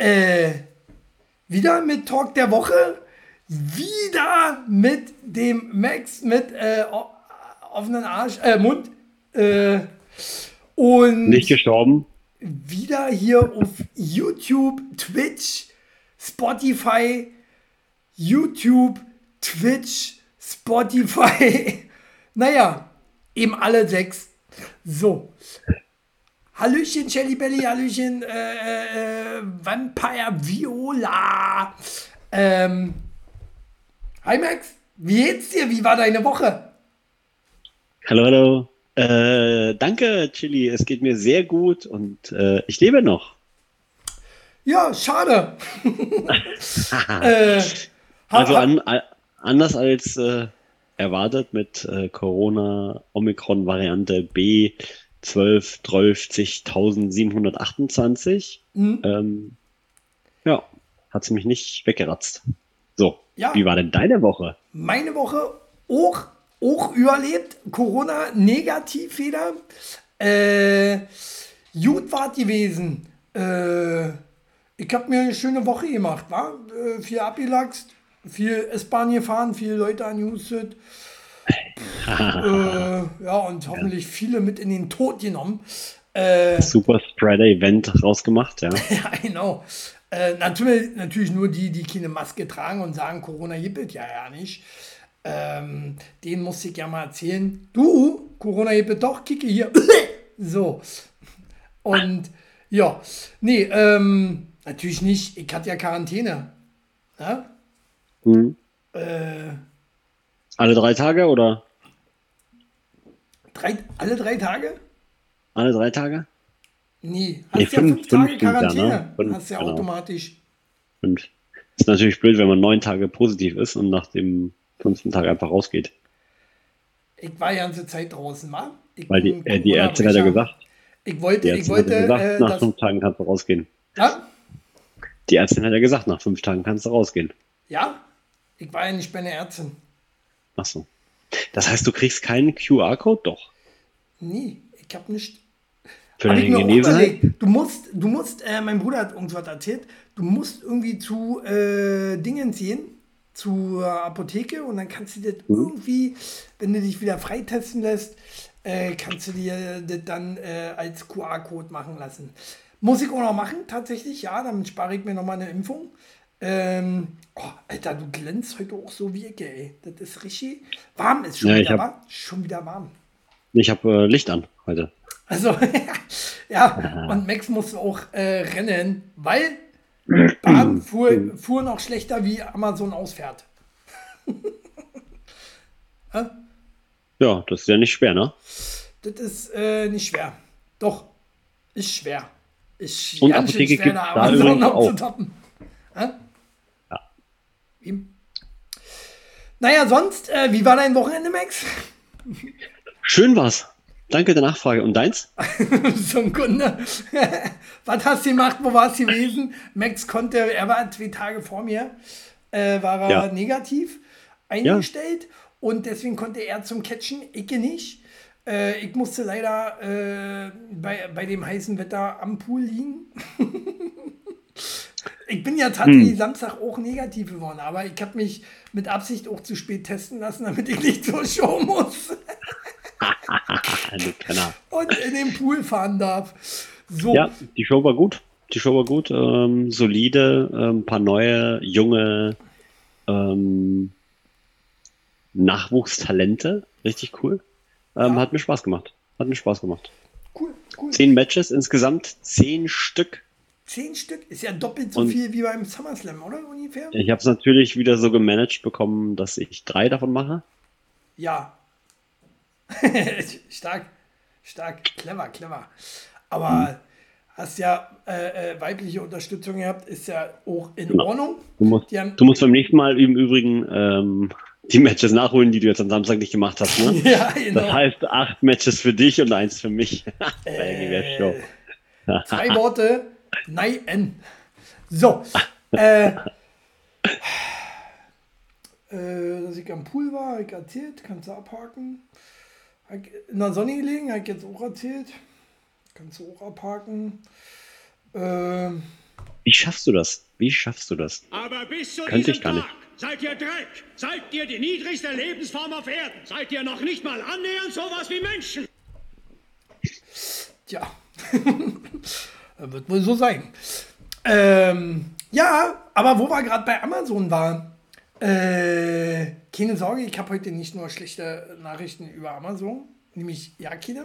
Äh, wieder mit Talk der Woche. Wieder mit dem Max mit äh, offenen Arsch, äh, Mund. Äh, und Nicht gestorben. wieder hier auf YouTube, Twitch, Spotify, YouTube, Twitch, Spotify. Naja, eben alle sechs. So. Hallöchen, Shelly Belly, Hallöchen, äh, äh, Vampire Viola. Ähm, hi Max, wie geht's dir? Wie war deine Woche? Hallo, hallo. Äh, danke, Chili. Es geht mir sehr gut und äh, ich lebe noch. Ja, schade. äh, Also an, anders als äh, erwartet mit äh, Corona Omikron-Variante B 12 728. Mhm. Ähm, ja, hat sie mich nicht weggeratzt. So, Ja. wie war denn deine Woche? meine Woche auch, auch überlebt. Corona negativ wieder. Äh, gut war gewesen. Äh, ich habe mir eine schöne Woche gemacht, war? Äh, viel abgelachst, viel S-Bahn gefahren, viele Leute angehustet. äh, ja, und hoffentlich viele mit in den Tod genommen. Äh, Super Spreader Event rausgemacht, ja. ja, genau. Äh, natürlich, natürlich nur die, die keine Maske tragen und sagen, Corona es ja ja nicht. Ähm, den musste ich ja mal erzählen. Du, Corona es doch, kicke hier. so. Und ja, nee, ähm, natürlich nicht. Ich hatte ja Quarantäne. Ja? Mhm. Äh, Alle drei Tage oder drei, alle drei Tage? alle drei Tage? Nee, hast Nee, ja fünf- fünf, Tage sind ja, ne? Quarantäne. Fünf, hast ja genau. automatisch. Und ist natürlich blöd, wenn man neun Tage positiv ist und nach dem fünften Tag einfach rausgeht. Ich war ja ganze Zeit draußen? Ich Weil die, äh, die Ärztin hat ja gesagt, Ich wollte, ich wollte, gesagt, äh, nach fünf Tagen kannst du rausgehen. ja, Die Ärztin hat ja gesagt, nach fünf Tagen kannst du rausgehen. ja, ich war ja nicht bei einer Ärztin. Ach so. Das heißt, du kriegst keinen QR-Code? Doch. Nee, ich habe nicht. Für Hab deine ich mir auch Genesenheit? Du musst, du musst, äh, mein Bruder hat irgendwas erzählt, du musst irgendwie zu äh, Dingen gehen, zur Apotheke und dann kannst du das Mhm. irgendwie, wenn du dich wieder freitesten lässt, äh, kannst du dir das dann äh, als QR-Code machen lassen. Muss ich auch noch machen, tatsächlich, ja, damit spare ich mir nochmal eine Impfung. Ähm, oh, Alter, du glänzt heute auch so wie ich, ey. Das ist richtig warm, ist schon Ja, wieder hab- warm. Schon wieder warm. Ich habe äh, Licht an heute. Also, ja, und Max musste auch äh, rennen, weil Bahn fuhr, fuhr noch schlechter, wie Amazon ausfährt. ja, das ist ja nicht schwer, ne? das ist äh, nicht schwer. Doch, ist schwer. Ist Und ganz schön Apotheke schwer, gibt's da da Amazon übrigens auch. abzutappen. Ja? Wie? Naja, sonst, äh, wie war dein Wochenende, Max? Schön war's. Danke der Nachfrage. Und deins? ein Kunde. Was hast du gemacht? Wo warst du gewesen? Max konnte, er war zwei Tage vor mir, äh, war er Ja. negativ eingestellt und deswegen konnte er zum Catchen, ich nicht. Äh, ich musste leider äh, bei, bei dem heißen Wetter am Pool liegen. ich bin ja tatsächlich Samstag auch negativ geworden, aber ich habe mich mit Absicht auch zu spät testen lassen, damit ich nicht zur Show muss und in den Pool fahren darf. So, Ja, die Show war gut. Die Show war gut. Ähm, solide, ein ähm, paar neue, junge ähm, Nachwuchstalente. Richtig cool. Ähm, Ja. Hat mir Spaß gemacht. Hat mir Spaß gemacht. cool, cool. Zehn Matches insgesamt, zehn Stück. Zehn Stück ist ja doppelt so Und- viel wie beim SummerSlam, oder ungefähr? Ich habe es natürlich wieder so gemanagt bekommen, dass ich drei davon mache. Ja. stark, stark, clever, clever. Aber hast ja äh, äh, weibliche Unterstützung gehabt, ist ja auch in Genau. Ordnung. Du musst, du musst beim nächsten Mal im Übrigen ähm, die Matches nachholen, die du jetzt am Samstag nicht gemacht hast. Ne? ja, genau. Das heißt, acht Matches für dich und eins für mich. Show. Äh, zwei Worte, nein. So. Äh, äh, dass ich am Pool war, habe ich erzählt, kannst du abhaken. In der Sonne gelegen, habe ich jetzt auch erzählt. Kannst du auch abhaken. Ähm, Wie schaffst du das? Wie schaffst du das? Aber bis zu Könnte diesem ich gar nicht. Tag seid ihr Dreck. Seid ihr die niedrigste Lebensform auf Erden. Seid ihr noch nicht mal annähernd sowas wie Menschen. Tja, wird wohl so sein. Ähm, ja, aber wo wir gerade bei Amazon waren, äh, keine Sorge, ich habe heute nicht nur schlechte Nachrichten über Amazon, nämlich ja, keine.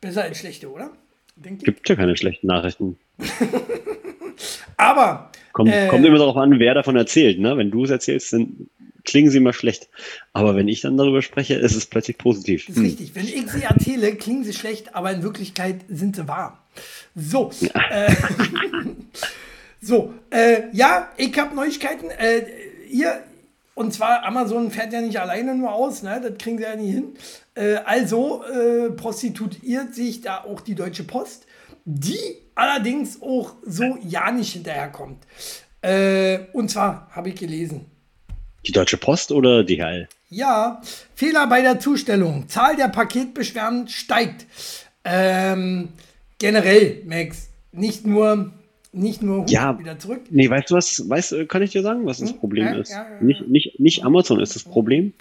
Besser als schlechte, oder? Denke. Gibt ja keine schlechten Nachrichten. Aber, Kommt, Äh. kommt immer darauf an, wer davon erzählt. Ne? Wenn du es erzählst, dann klingen sie immer schlecht. Aber wenn ich dann darüber spreche, ist es plötzlich positiv. das ist richtig, wenn ich sie erzähle, klingen sie schlecht, aber in Wirklichkeit sind sie wahr. So, äh, so, äh, ja, ich habe Neuigkeiten. Äh, hier, und zwar Amazon fährt ja nicht alleine nur aus, ne? das kriegen sie ja nie hin. Äh, also äh, prostituiert sich da auch die Deutsche Post, die allerdings auch so ja nicht hinterherkommt. Äh, und zwar habe ich gelesen, Die Deutsche Post oder DHL? ja, Fehler bei der Zustellung. Zahl der Paketbeschwerden steigt. Ähm, generell, Max, nicht nur, nicht nur Ja. wieder zurück. Nee, weißt du was, weißt, du, kann ich dir sagen, was das Hm? Problem Ja, ist? ja, ja, Nicht, nicht, nicht Amazon ist das Problem,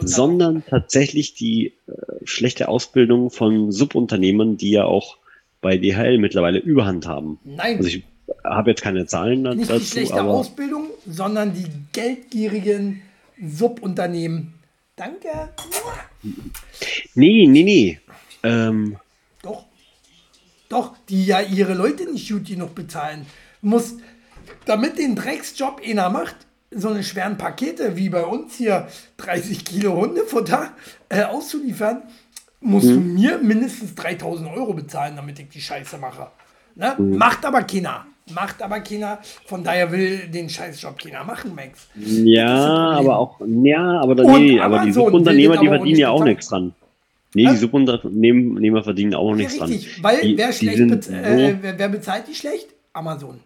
sondern tatsächlich die äh, schlechte Ausbildung von Subunternehmern, die ja auch bei DHL mittlerweile Überhand haben. Nein, Also ich habe jetzt keine Zahlen da- nicht die dazu, schlechte Ausbildung, sondern die geldgierigen Subunternehmen. Danke. nee, nee, nee. Ähm, Doch. Doch, die ja ihre Leute nicht gut genug bezahlen. Muss, damit den Drecksjob einer macht, so eine schweren Pakete wie bei uns hier 30 Kilo Hundefutter äh, auszuliefern, musst du mir mindestens 3000 Euro bezahlen, damit ich die Scheiße mache. Ne? Macht aber keiner. Macht aber keiner. Von daher will den Scheißjob keiner machen, Max. ja, aber auch, ja, aber, da, Und nee, aber die Subunternehmer, die verdienen ja auch nichts dran. Nee, die? Subunternehmer verdienen auch Ja, nichts dran. richtig, weil die, wer, schlecht sind bez äh, wer, wer bezahlt die schlecht? Amazon.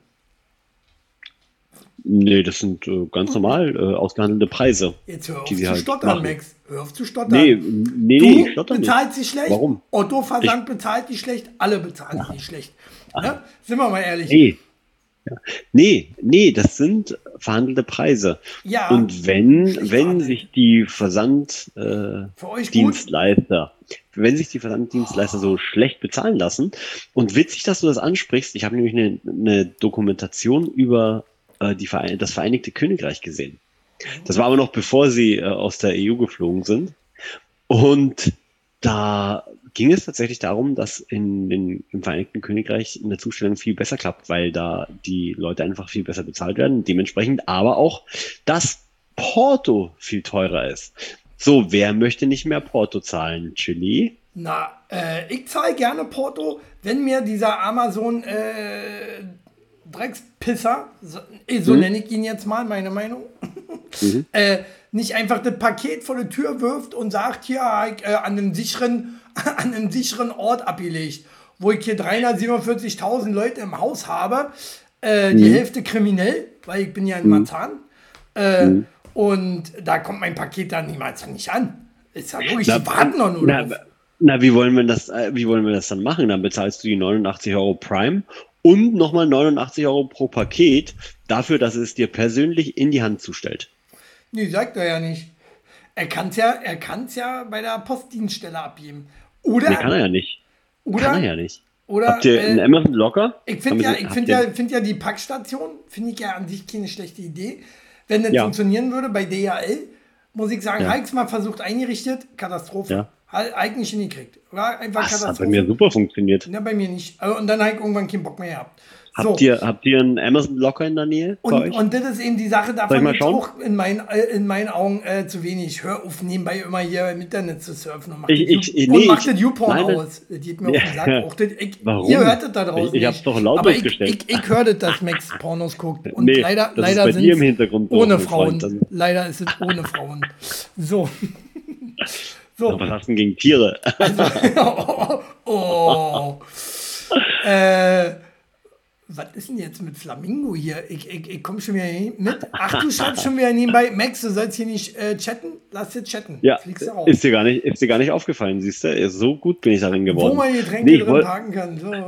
Nee, das sind äh, ganz normal äh, ausgehandelte Preise. Jetzt hör auf sie zu halt stottern, machen. Max. Hör auf zu stottern. Nee, nee, Du ich stotter nicht. sie schlecht. Warum? Otto Versand bezahlt die schlecht. Alle bezahlen die schlecht. Ne? Sind wir mal ehrlich. Nee. Ja. Nee, nee, das sind verhandelte Preise. Ja, Und wenn, schlecht wenn sich die Versanddienstleister, äh, wenn sich die Versanddienstleister so schlecht bezahlen lassen, und witzig, dass du das ansprichst, ich habe nämlich eine, eine Dokumentation über äh, die Verein das Vereinigte Königreich gesehen. Das war aber noch bevor sie äh, aus der EU geflogen sind. Und da ging es tatsächlich darum, dass in den, im Vereinigten Königreich eine Zustellung viel besser klappt, weil da die Leute einfach viel besser bezahlt werden, dementsprechend aber auch das Porto viel teurer ist. So, wer möchte nicht mehr Porto zahlen? Chili? Na, äh, ich zahle gerne Porto, wenn mir dieser Amazon äh, Dreckspisser, so, eh, so nenne ich ihn jetzt mal, meine Meinung, äh, nicht einfach das Paket vor die Tür wirft und sagt, hier ich, äh, an, einem sicheren, an einem sicheren Ort abgelegt, wo ich hier 347.000 Leute im Haus habe, äh, die Hälfte kriminell, weil ich bin ja in Marzahn. Äh, Und da kommt mein Paket dann niemals nicht an. Ist ja logisch, die warten doch nur na, na, wie wollen wir das, äh, wie wollen wir das dann machen? Dann bezahlst du die 89 Euro Prime und nochmal 89 Euro pro Paket dafür, dass es dir persönlich in die Hand zustellt. Nee, sagt er ja nicht. Er kann es ja, er kann's ja bei der Postdienststelle abgeben. Oder, Nee, kann er ja nicht. oder, Kann er ja nicht. oder Habt ihr einen äh, Amazon Locker? ich finde ja, ich find ja, find ja die Packstation, finde ich ja an sich keine schlechte Idee. Wenn das Ja. funktionieren würde bei DHL, muss ich sagen, Ja. habe ich mal versucht eingerichtet, Katastrophe. Ja. Halt eigentlich hingekriegt. War einfach Das hat bei Katastrophe. mir super funktioniert. Ja, bei mir nicht. Also, Und dann habe ich irgendwann keinen Bock mehr gehabt. So. Habt, ihr, habt ihr einen Amazon Locker in der Nähe? Und, und das ist eben die Sache, davon ich schauen? auch in meinen, äh, in meinen Augen äh, zu wenig. Hör auf, nebenbei immer hier im Internet zu surfen und mach Ich- ich- nee, mach ich- das YouPorn aus. Das geht mir auf den Sack. Ja. Das, ich, Warum? Ihr hört das da draußen Ich- ich hab's doch laut Aber ich, durchgestellt. ich, ich höre das, dass Max Pornos guckt. Und Nee, leider, ist leider sind im Hintergrund ohne mein Frauen. Freund. Leider ist es ohne Frauen. So. so. Was hast du denn gegen Tiere? oh, oh. äh, was ist denn jetzt mit Flamingo hier? Ich, ich, ich komme schon wieder hin- mit. Ach, du schreibst schon wieder nebenbei. Max, du sollst hier nicht äh, chatten. Lass dir chatten. Ja, ist dir gar nicht, ist dir gar nicht aufgefallen, siehst du? So gut bin ich darin geworden. Wo man Getränke Nee, ich drin wollt- parken kann. So, äh, äh,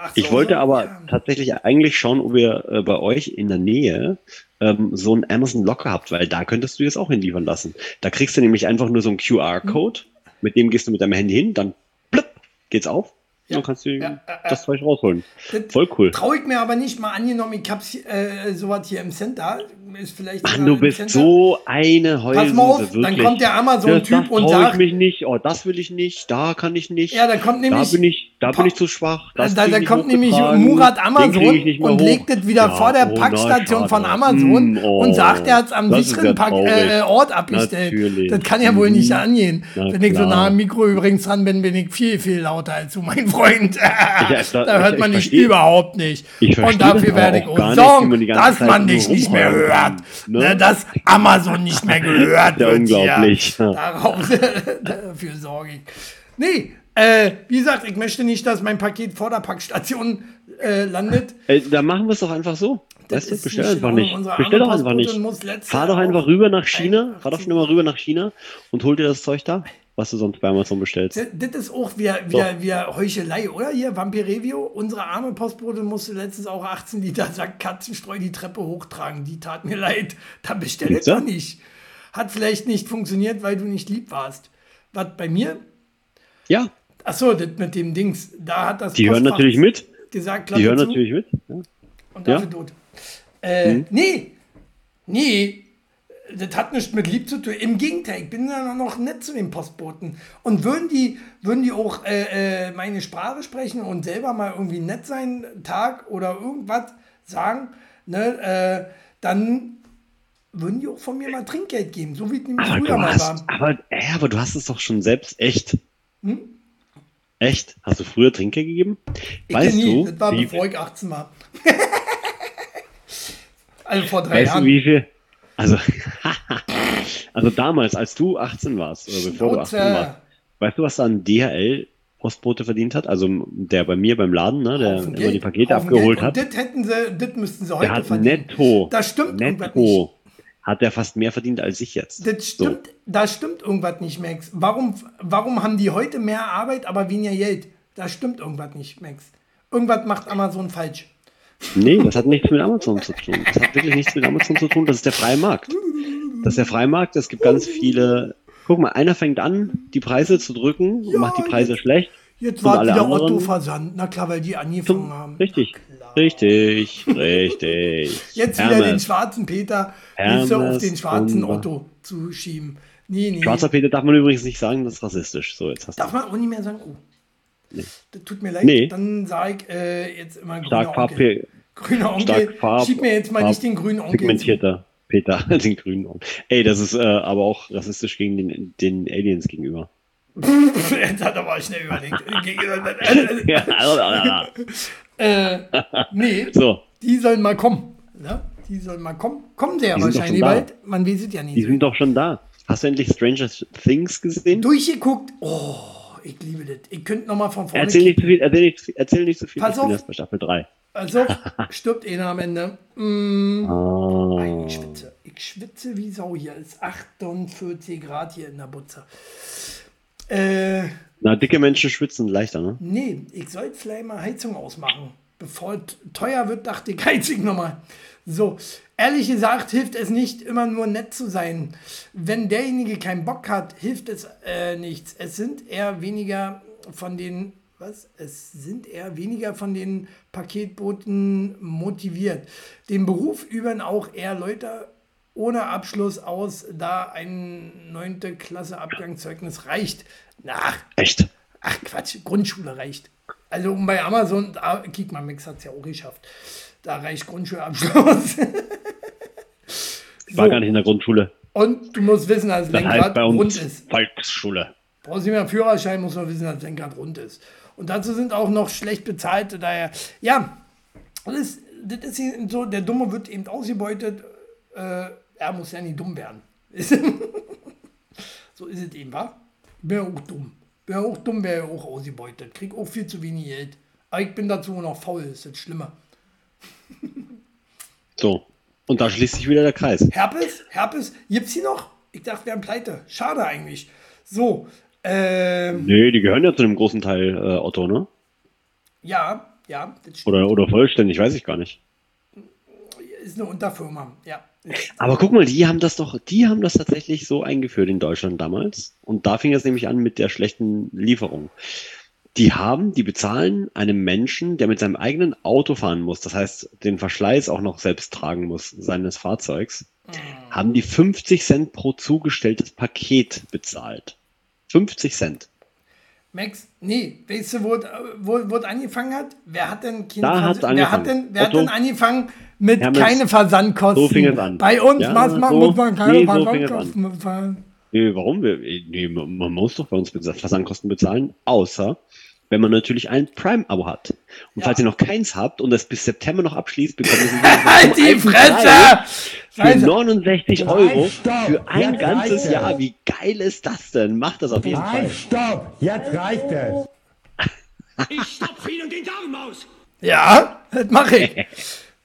Ach Ich so, wollte so, aber ja. tatsächlich eigentlich schauen, ob ihr äh, bei euch in der Nähe ähm, so ein Amazon Locker habt, weil da könntest du jetzt auch hinliefern lassen. Da kriegst du nämlich einfach nur so einen QR-Code, mit dem gehst du mit deinem Handy hin, dann blip, geht's auf Ja. dann kannst du Ja, äh, äh. das Zeug rausholen. Voll cool. Traue ich mir aber nicht mal angenommen, ich hab's äh, sowas hier im Center. Ist vielleicht sogar du bist Center. so eine Heulsuse, Pass mal auf, dann wirklich. kommt der Amazon-Typ und sagt- ich mich nicht, oh, das will ich nicht, da kann ich nicht. Ja, da kommt nämlich- Da bin ich, da bin ich zu schwach. Das da, da kommt nämlich Murat Amazon und legt es wieder Ja, vor der oh, na, Packstation von. Amazon Hm, oh, und sagt, er hat es am sicheren Pack, äh, Ort abgestellt. Natürlich. Das kann ja wohl nicht Mhm. angehen. Na Wenn ich so klar. nah am Mikro übrigens dran bin, bin ich viel, viel lauter als du, mein Freund. da- da hört ich- man ich dich überhaupt nicht. Ich Und dafür werde ich wie sorgen, dass Zeit man dich nicht mehr hört. kann, Ne? ne? Dass Amazon nicht mehr gehört Ja, wird. unglaublich. Darauf, dafür sorge ich. Nee, äh, wie gesagt, ich möchte nicht, dass mein Paket vor der Packstation äh, landet. Ey, da machen wir es doch einfach so. Das Weißt du, bestell einfach nicht. Bestell doch einfach nicht. Fahr doch einfach rüber nach China. 81 Fahr doch schnell mal rüber nach China und hol dir das Zeug da, was du sonst bei Amazon bestellst. Das, das ist auch wieder, wieder, wieder Heuchelei, oder? Hier, Vampir Review. Unsere arme Postbote musste letztens auch 18 Liter Sack Katzenstreu die Treppe hochtragen. Die tat mir leid. Da bestell ich nicht. Hat vielleicht nicht funktioniert, weil du nicht lieb warst. Was bei mir? Ja, Achso, das mit dem Dings. Da hat das die hören Postfach natürlich mit. gesagt, Die hören zu natürlich mit. Ja. und ja. dafür tot. Äh, Mhm. Nee, nee, das hat nichts mit lieb zu tun. Im Gegenteil, ich bin ja noch nett zu den Postboten. Und würden die, würden die auch äh, äh, meine Sprache sprechen und selber mal irgendwie nett sein, Tag oder irgendwas sagen, ne, äh, dann würden die auch von mir mal Trinkgeld geben, so wie es nämlich Aber früher mal hast, war. aber, äh, aber du hast es doch schon selbst echt. Hm? Echt? Hast du früher Trinker gegeben? Ich weißt nie, du, das war wie, bevor ich 18 war. also vor drei weißt Jahren. du, wie viel? Also, also damals, als du 18 warst, oder bevor du 18 Schnauze. warst, weißt du, was da ein DHL Postbote verdient hat? Also der bei mir beim Laden, ne, der Haufen immer Geld, die Pakete Haufen abgeholt hat, das hätten sie, das müssten sie der heute hat verdienen. netto, Das stimmt netto, hat der fast mehr verdient als ich jetzt. Das stimmt, da stimmt irgendwas nicht, Max. Warum, warum haben die heute mehr Arbeit, aber weniger Geld? Da stimmt irgendwas nicht, Max. Irgendwas macht Amazon falsch. Nee, das hat nichts mit Amazon zu tun. Das hat wirklich nichts mit Amazon zu tun. Das ist der freie Markt. Das ist der freie Markt. Es gibt ganz viele. Guck mal, einer fängt an, die Preise zu drücken, macht die Preise jetzt- schlecht. Jetzt war wieder Otto versandt. Na klar, weil die angefangen haben. Richtig, richtig, richtig. Jetzt wieder den Hermes. schwarzen Peter Hermes willst du auf den schwarzen Otto zu schieben. Nee, nee. Schwarzer Peter darf man übrigens nicht sagen, das ist rassistisch. So, jetzt hast Darf du. man auch nicht mehr sagen, oh. Das tut mir leid. Nee. Dann sage ich äh, jetzt immer Stark grüner Onkel. Grüner Onkel. stark Farb, Schieb mir jetzt mal Farb- nicht den grünen Onkel. zu. pigmentierter Peter, den grünen. Augen. Ey, das ist äh, aber auch rassistisch gegen den, den Aliens gegenüber. Jetzt hat er mal schnell überlegt. Äh, nee, so, die sollen mal kommen. Ne? Die sollen mal kommen. Kommen sie ja Die wahrscheinlich bald. Man weiß es ja die nicht. sind doch schon da. Hast du endlich Stranger Things gesehen? Durchgeguckt. Oh, ich liebe das. Ich könnte noch mal von vorne Erzähl nicht zu viel, erzähl nicht, zu viel- erzähl nicht zu viel. Pass ich auf. erst bei Staffel 3. Also, stirbt einer am Ende. Mm. Ah. Ich schwitze. Ich schwitze wie Sau hier. Es ist 48 Grad hier in der Butze. Äh, Na, dicke Menschen schwitzen leichter, ne? nee, ich sollte vielleicht mal Heizung ausmachen. Bevor es teuer wird, dachte ich, heiz ich nochmal. So, ehrlich gesagt hilft es nicht, immer nur nett zu sein. Wenn derjenige keinen Bock hat, hilft es äh, nichts. Es sind eher weniger von den, was? Es sind eher weniger von den Paketboten motiviert. Den Beruf üben auch eher Leute ohne Abschluss aus, da ein 9. Klasse Abgangszeugnis reicht. Ach, Echt? ach Quatsch, Grundschule reicht. Also bei Amazon, kick mal, Mix hat es ja auch geschafft. Da reicht Grundschulabschluss. Ich war gar nicht in der Grundschule. Und du musst wissen, dass das heißt Lenkrad bei rund uns ist. Volksschule. Brauchst du nicht mehr einen Führerschein, muss man wissen, dass das Lenkrad rund ist. Und dazu sind auch noch schlecht bezahlte, daher, ja, das ist, das ist so, der Dumme wird eben ausgebeutet, äh, er muss ja nicht dumm werden. so ist es eben, wa? Ich bin ja auch dumm. Bin ja auch dumm, wäre ja auch ausgebeutet. Krieg auch viel zu wenig Geld. Aber ich bin dazu noch faul, ist das Schlimmer. So. Und da schließt sich wieder der Kreis. Herpes? Herpes? Gibt's die noch? Ich dachte, wir haben pleite. Schade eigentlich. So, ähm, Nee, die gehören ja zu einem großen Teil äh, Otto, ne? ja, Ja. Oder, oder vollständig, weiß ich gar nicht. ist eine Unterfirma. Ja. Aber guck mal, die haben das doch, die haben das tatsächlich so eingeführt in Deutschland damals. Und da fing es nämlich an mit der schlechten Lieferung. Die haben, die bezahlen einem Menschen, der mit seinem eigenen Auto fahren muss, das heißt, den Verschleiß auch noch selbst tragen muss, seines Fahrzeugs, haben die 50 Cent pro zugestelltes Paket bezahlt. 50 Cent. Max, nee, weißt du, wo, wo, wo es angefangen hat? Wer hat denn keine Da hat's Vers- wer hat angefangen. denn, wer hat Otto? denn angefangen mit Hermes, keine Versandkosten? so fing es an. Bei uns Ja, was man, so- muss man keine nee, so Versandkosten bezahlen. Nee, warum? Wir- Nee, man muss doch bei uns Versandkosten bezahlen, außer wenn man natürlich ein Prime-Abo hat. Und falls ihr noch keins habt und das bis September noch abschließt, bekommt ihr es Halt die Fresse! für Scheiße. 69 Euro stopp! für ein Jetzt ganzes es. Jahr. Wie geil ist das denn? Macht das auf jeden Fall. Halt, stopp! Jetzt reicht es! Ich stopfe Ihnen den Darm aus. Ja, das mache ich.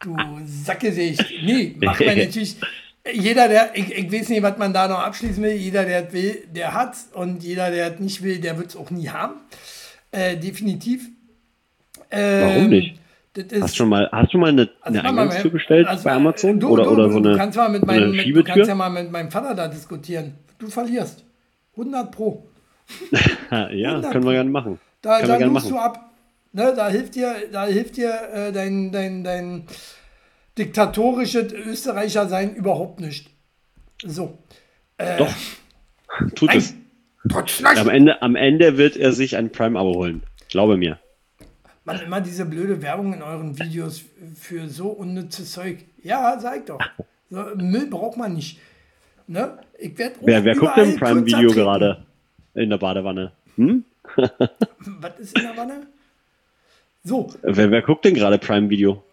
Du Sackgesicht. Nee, machen wir natürlich. Jeder, der, ich, ich weiß nicht, was man da noch abschließen will, jeder, der will, der hat's und jeder, der nicht will, der wird es auch nie haben. Äh, definitiv. Ähm, Warum nicht? Das ist, Hast du schon mal, hast du mal eine, also eine mach mal, Eingangstür bestellt also, bei Amazon? Du, oder du, oder du, so du eine, kannst mal mit so eine meinem, mit, du kannst ja mal mit meinem Vater da diskutieren. Du verlierst. 100 Pro. ja, können wir gerne machen. Da, da machen. du ab. Ne, da hilft dir, da hilft dir äh, dein, dein, dein diktatorisches Österreicher sein überhaupt nicht. So. Doch. Tut es. Am Ende, am Ende wird er sich ein Prime-Abo holen. Glaube mir. Man immer diese blöde Werbung in euren Videos für so unnützes Zeug. Ja, sag doch. So, Müll braucht man nicht. Ne? Ich werd Wer, wer guckt denn Prime-Video gerade in der Badewanne? Hm? Was ist in der Wanne? So, Wer, wer guckt denn gerade Prime-Video?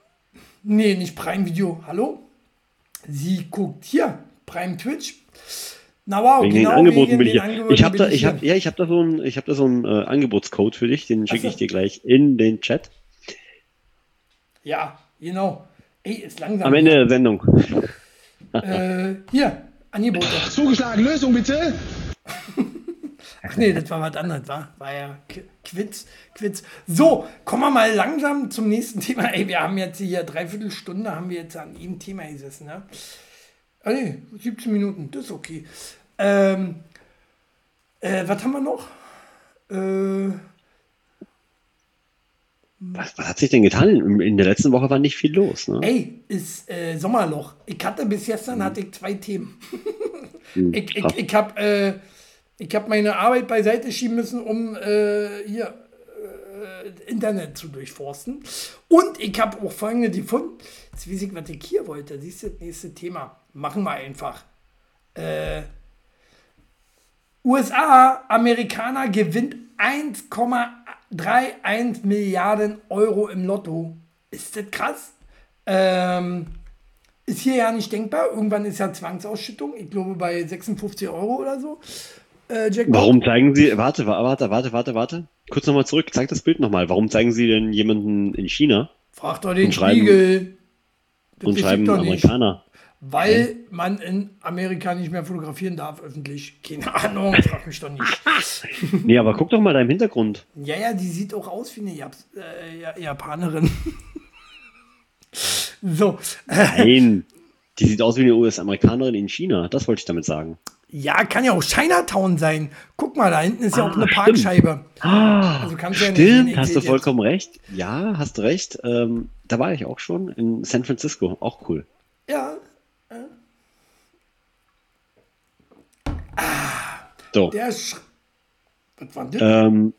Nee, nicht Prime Video. Hallo? Sie guckt hier, Prime Twitch. Na wow, Wegen genau den Angeboten wegen bin ich den hier. Angeboten Ich habe da, ich hier. hab, ja, ich habe da so ein, ich habe da so ein äh, Angebotscode für dich. Den schicke so. ich dir gleich in den Chat. Ja, genau. Ey, ist langsam. Am Ende der Sendung. Äh, hier, Angebote. Zugeschlagen, Lösung bitte. Ach nee, das war was anderes, war, war ja Quiz, Quiz. So, kommen wir mal langsam zum nächsten Thema. Ey, wir haben jetzt hier dreiviertel Stunde, haben wir jetzt an jedem Thema gesessen, ne? Ah nee, 17 Minuten, das ist okay. Ähm, äh, was haben wir noch? Äh, Was, was hat sich denn getan? In, der letzten Woche war nicht viel los. Ne? Ey, ist äh, Sommerloch. Ich hatte bis gestern hatte ich zwei Themen. ich ich, krass. ich habe äh, ich hab meine Arbeit beiseite schieben müssen, um äh, hier äh, Internet zu durchforsten. Und ich habe auch folgende gefunden. Jetzt weiß ich, was ich hier wollte. Siehst du, das nächste Thema. Machen wir einfach. Äh, USA, Amerikaner gewinnt 1,31 Milliarden Euro im Lotto. Ist das krass? Ähm, ist hier ja nicht denkbar. Irgendwann ist ja Zwangsausschüttung. Ich glaube bei 56 Euro oder so. Äh. Warum zeigen Sie, warte, wa- warte, warte, warte, warte. Kurz nochmal zurück, zeig das Bild nochmal. Warum zeigen Sie denn jemanden in China Frag doch den Spiegel. Und schreiben. Amerikaner? Weil man in Amerika nicht mehr fotografieren darf, öffentlich. Keine Ahnung, frag mich doch nicht. Nee, aber guck doch mal da im Hintergrund. Ja, ja, die sieht auch aus wie eine Japs äh, Ja- Japanerin. so, Nein. Die sieht aus wie eine US-Amerikanerin in China. Das wollte ich damit sagen. Ja, kann ja auch Chinatown sein. Guck mal, da hinten ist ja Ah, auch eine stimmt. Parkscheibe. Ah, Also kannst du ja nicht stimmt, hast du vollkommen recht. Ja, hast du recht. Ähm, da war ich auch schon in San Francisco. Auch cool. Ja, So. der Sch Was war das? Ähm,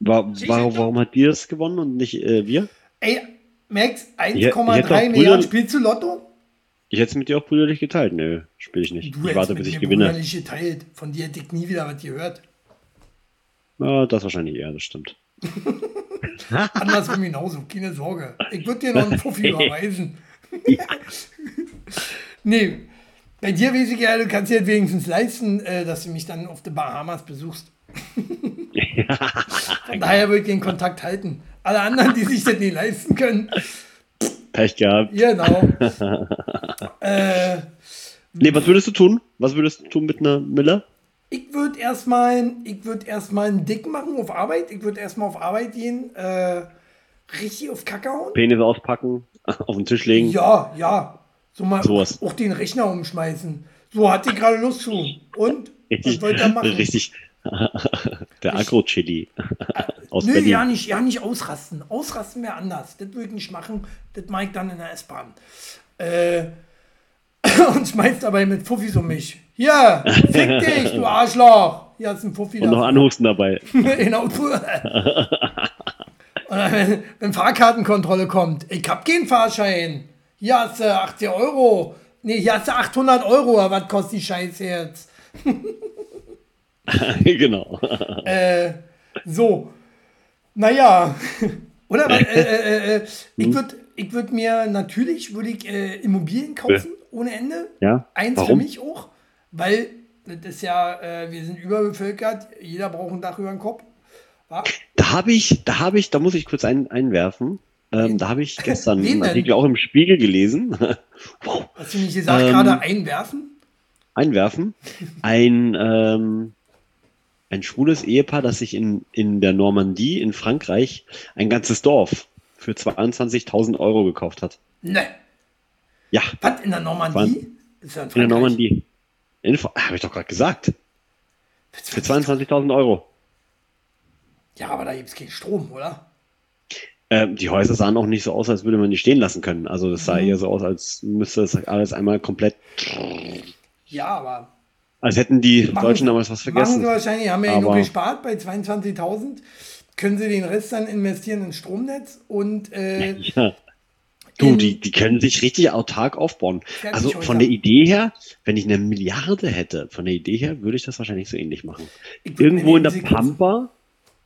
wa Sie warum, hat die das gewonnen und nicht äh, wir? Ey, Max, Hier- hier hat 1,3 doch Milliarden. Spielst du Lotto? Ich hätte es mit dir auch brüderlich geteilt. Nö, spiele ich nicht. Du ich warte, bis ich gewinne. brüderlich geteilt. Von dir hätte ich nie wieder was gehört. Ja, das wahrscheinlich eher, das stimmt. Andersrum genauso, keine Sorge. Ich würde dir noch einen Fuffi überweisen. nee, bei dir weiß ich ja, du kannst dir wenigstens leisten, äh, dass du mich dann auf den Bahamas besuchst. Von daher würde ich den Kontakt halten. Alle anderen, die sich das nicht leisten können, Pech gehabt. genau. äh, Nee, was würdest du tun? Was würdest du tun mit einer Miller? Ich würde erstmal ich würd erstmal einen Dick machen auf Arbeit. Ich würde erstmal auf Arbeit gehen, äh, Richtig auf Kacke hauen? Penis auspacken, auf den Tisch legen. Ja, ja. So mal Sowas. auch den Rechner umschmeißen. So hatte ich gerade Lust zu. Und? Was Richtig, wollt ihr machen? richtig. Der Agro-Chili aus Nö, Berlin. ja nicht, ja nicht ausrasten. Ausrasten wäre anders. Das würde ich nicht machen. Das mache ich dann in der S-Bahn. Äh, und schmeißt dabei mit Fuffis um mich. Hier, fick dich, du Arschloch. Hier ist ein Fuffi Und noch anhusten dabei. genau. Und dann, wenn, wenn Fahrkartenkontrolle kommt, ich hab keinen Fahrschein. Hier hast du 80 Euro. Nee, hier hast du 800 Euro. Aber Was kostet die Scheiße jetzt? genau. Äh, so. Naja. Oder? Weil, äh, äh, äh, ich würde ich würd mir natürlich würd ich, äh, Immobilien kaufen, ohne Ende. Ja? Eins für Warum? mich auch. Weil das ist ja, äh, wir sind überbevölkert. Jeder braucht ein Dach über den Kopf. Wa? Da habe ich, da habe ich, da muss ich kurz ein, einwerfen. Ähm, da habe ich gestern einen? Artikel auch im Spiegel gelesen. wow. Hast du nicht gesagt, Ähm, gerade einwerfen? Einwerfen. Ein, ähm, ein schwules Ehepaar, das sich in, in der Normandie in Frankreich ein ganzes Dorf für 22.000 Euro gekauft hat. Ne. Ja, Was, in der Normandie? Ja in der. Normandie. In, habe ich doch gerade gesagt. Für 22.000 Euro. Ja, aber da gibt es keinen Strom, oder? Ähm, die Häuser sahen auch nicht so aus, als würde man die stehen lassen können. Also das Mhm. sah eher so aus, als müsste das alles einmal komplett, Ja, aber als hätten die Machen Deutschen damals was vergessen. sie wahrscheinlich, haben ja genug Aber- gespart bei 22.000. Können sie den Rest dann investieren ins Stromnetz und äh, Ja. Du, in- die, die können sich richtig autark aufbauen. Also von der Idee her, wenn ich eine Milliarde hätte, von der Idee her würde ich das wahrscheinlich so ähnlich machen. Irgendwo in der. Pampa,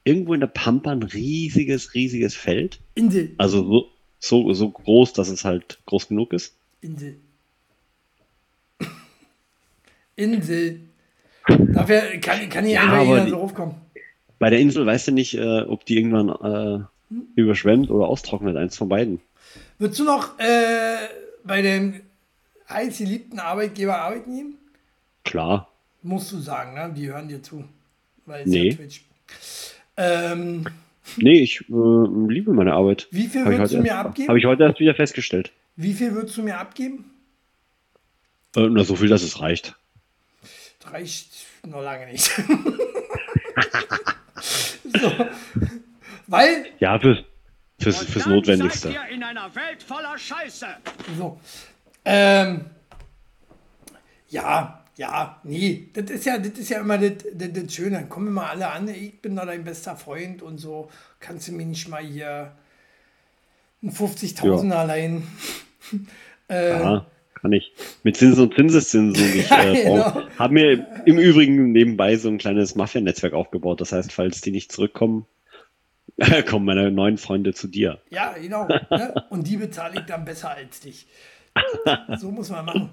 irgendwo in der Pampa ein riesiges, riesiges Feld. Insel. Also so, so, so groß, dass es halt groß genug ist. Insel. Insel. Dafür kann, kann hier Ja, einfach jeder die- so raufkommen. Bei der Insel weißt du nicht, äh, ob die irgendwann äh, überschwemmt oder austrocknet, eins von beiden. Würdest du noch äh, bei dem heiß geliebten Arbeitgeber arbeiten gehen? Klar. Musst du sagen, ne? Die hören dir zu. Weil Nee. ja Twitch. Ähm, Nee, ich äh, liebe meine Arbeit. Wie viel Hab würdest du mir erst- abgeben? Habe ich heute erst wieder festgestellt. wie viel würdest du mir abgeben? Äh, na, so viel, dass es reicht. Das reicht noch lange nicht. so. Weil, Ja, fürs, fürs, Und fürs dann Notwendigste. Seid ihr in einer Welt voller Scheiße. so. Ähm, ja, ja, nee, das ist ja, das ist ja immer das, das, das Schöne. Dann kommen immer alle an, ich bin da dein bester Freund und so. Kannst du mir nicht mal hier einen 50.000 Ja. allein. äh, kann ich. Mit Zinsen und Zinseszinsen. Ich äh, Genau. brauch- habe mir im Übrigen nebenbei so ein kleines Mafia-Netzwerk aufgebaut. Das heißt, falls die nicht zurückkommen, kommen meine neuen Freunde zu dir. Ja, genau. Ne? Und die bezahle ich dann besser als dich. So muss man machen.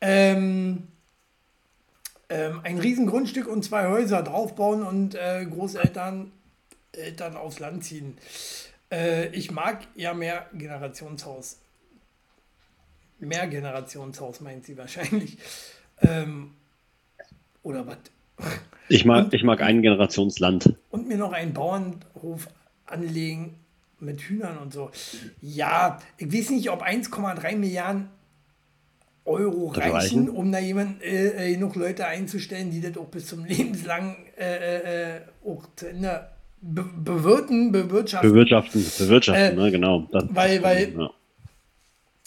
Ähm, ähm, ein Riesengrundstück und zwei Häuser draufbauen und äh, Großeltern Eltern aufs Land ziehen. Äh, ich mag ja mehr Generationshaus. Mehr Generationshaus meint sie wahrscheinlich. Ähm, oder was? Ich mag, ich mag ein Generationsland. und mir noch einen Bauernhof anlegen mit Hühnern und so. Ja, ich weiß nicht, ob 1,3 Milliarden Euro reichen, reichen? um da jemand, äh, äh, genug Leute einzustellen, die das auch bis zum lebenslang äh, äh, auch zu Ende be bewirten, bewirtschaften. Bewirtschaften, bewirtschaften, Äh, ne, genau. Das, weil- weil- ja.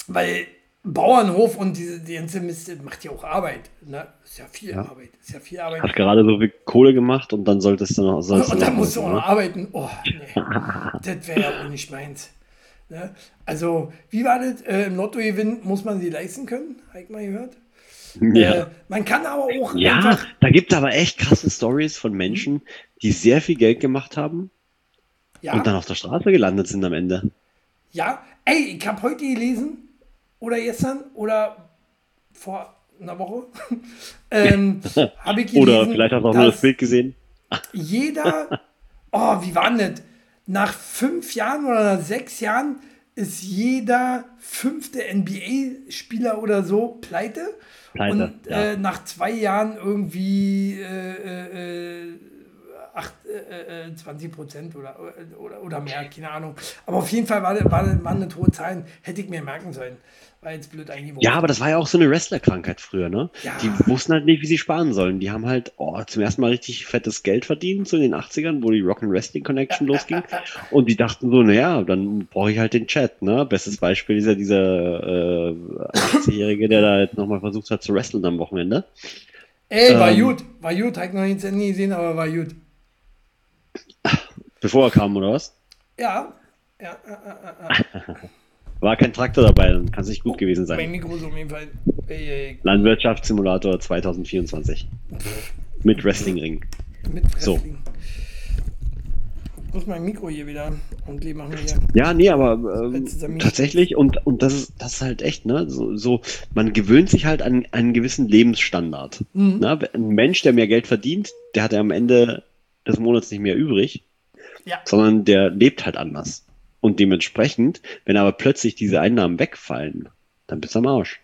Weil Bauernhof und diese die ganze Mist macht ja auch Arbeit. Ne? Ist ja viel Ja. Arbeit. Ist ja viel Arbeit. Hast gerade so viel Kohle gemacht und dann solltest du noch. Sollst Und du dann musst du auch noch ne? arbeiten. Oh, nee. das wäre ja wohl nicht meins. Ne? Also, wie war das? Äh, Im Lottogewinn muss man sie leisten können, habe ich mal gehört. Ja. Äh, man kann aber auch Ja, da gibt es aber echt krasse Stories von Menschen, die sehr viel Geld gemacht haben Ja, und dann auf der Straße gelandet sind am Ende. ja. Ey, ich habe heute gelesen, oder gestern, oder vor einer Woche, ähm, habe ich gelesen, Oder vielleicht hast du auch nur das Bild gesehen. jeder, oh, wie war denn das? Nach fünf Jahren oder nach sechs Jahren ist jeder fünfte NBA-Spieler oder so pleite. Pleite, und ja. äh, nach zwei Jahren irgendwie äh, äh, äh, 8, äh, äh, 20 Prozent oder, oder, oder mehr, keine Ahnung. Aber auf jeden Fall war, war, waren eine hohe Zahlen, hätte ich mir merken sollen. War jetzt blöd eingeworfen. Ja, aber das war ja auch so eine Wrestlerkrankheit früher, ne? Ja. Die wussten halt nicht, wie sie sparen sollen. Die haben halt oh, zum ersten Mal richtig fettes Geld verdient, so in den 80ern, wo die Rock and Wrestling Connection losging. Und die dachten so, naja, dann brauche ich halt den Chat, ne? Bestes Beispiel ist ja dieser äh, 80-Jährige, der da jetzt nochmal versucht hat zu wrestlen am Wochenende. Ey, war Ähm. gut, war gut, hab ich noch nicht Ende gesehen, aber war gut. Bevor er kam, oder was? Ja, ja, ja, War kein Traktor dabei, dann kann es nicht gut gewesen mein sein. Mikro ist auf jeden Fall. Ey, ey, Landwirtschaftssimulator 2024. Mit Wrestlingring. mit So. Wrestling. Ich muss mein Mikro hier wieder und die machen hier. Ja, nee, aber ähm, Halt tatsächlich, und, und das ist, das ist halt echt, ne? So, so, man gewöhnt sich halt an einen gewissen Lebensstandard. Mhm. Ne? Ein Mensch, der mehr Geld verdient, der hat ja am Ende des Monats nicht mehr übrig, Ja. sondern der lebt halt anders. Und dementsprechend, wenn aber plötzlich diese Einnahmen wegfallen, dann bist du am Arsch.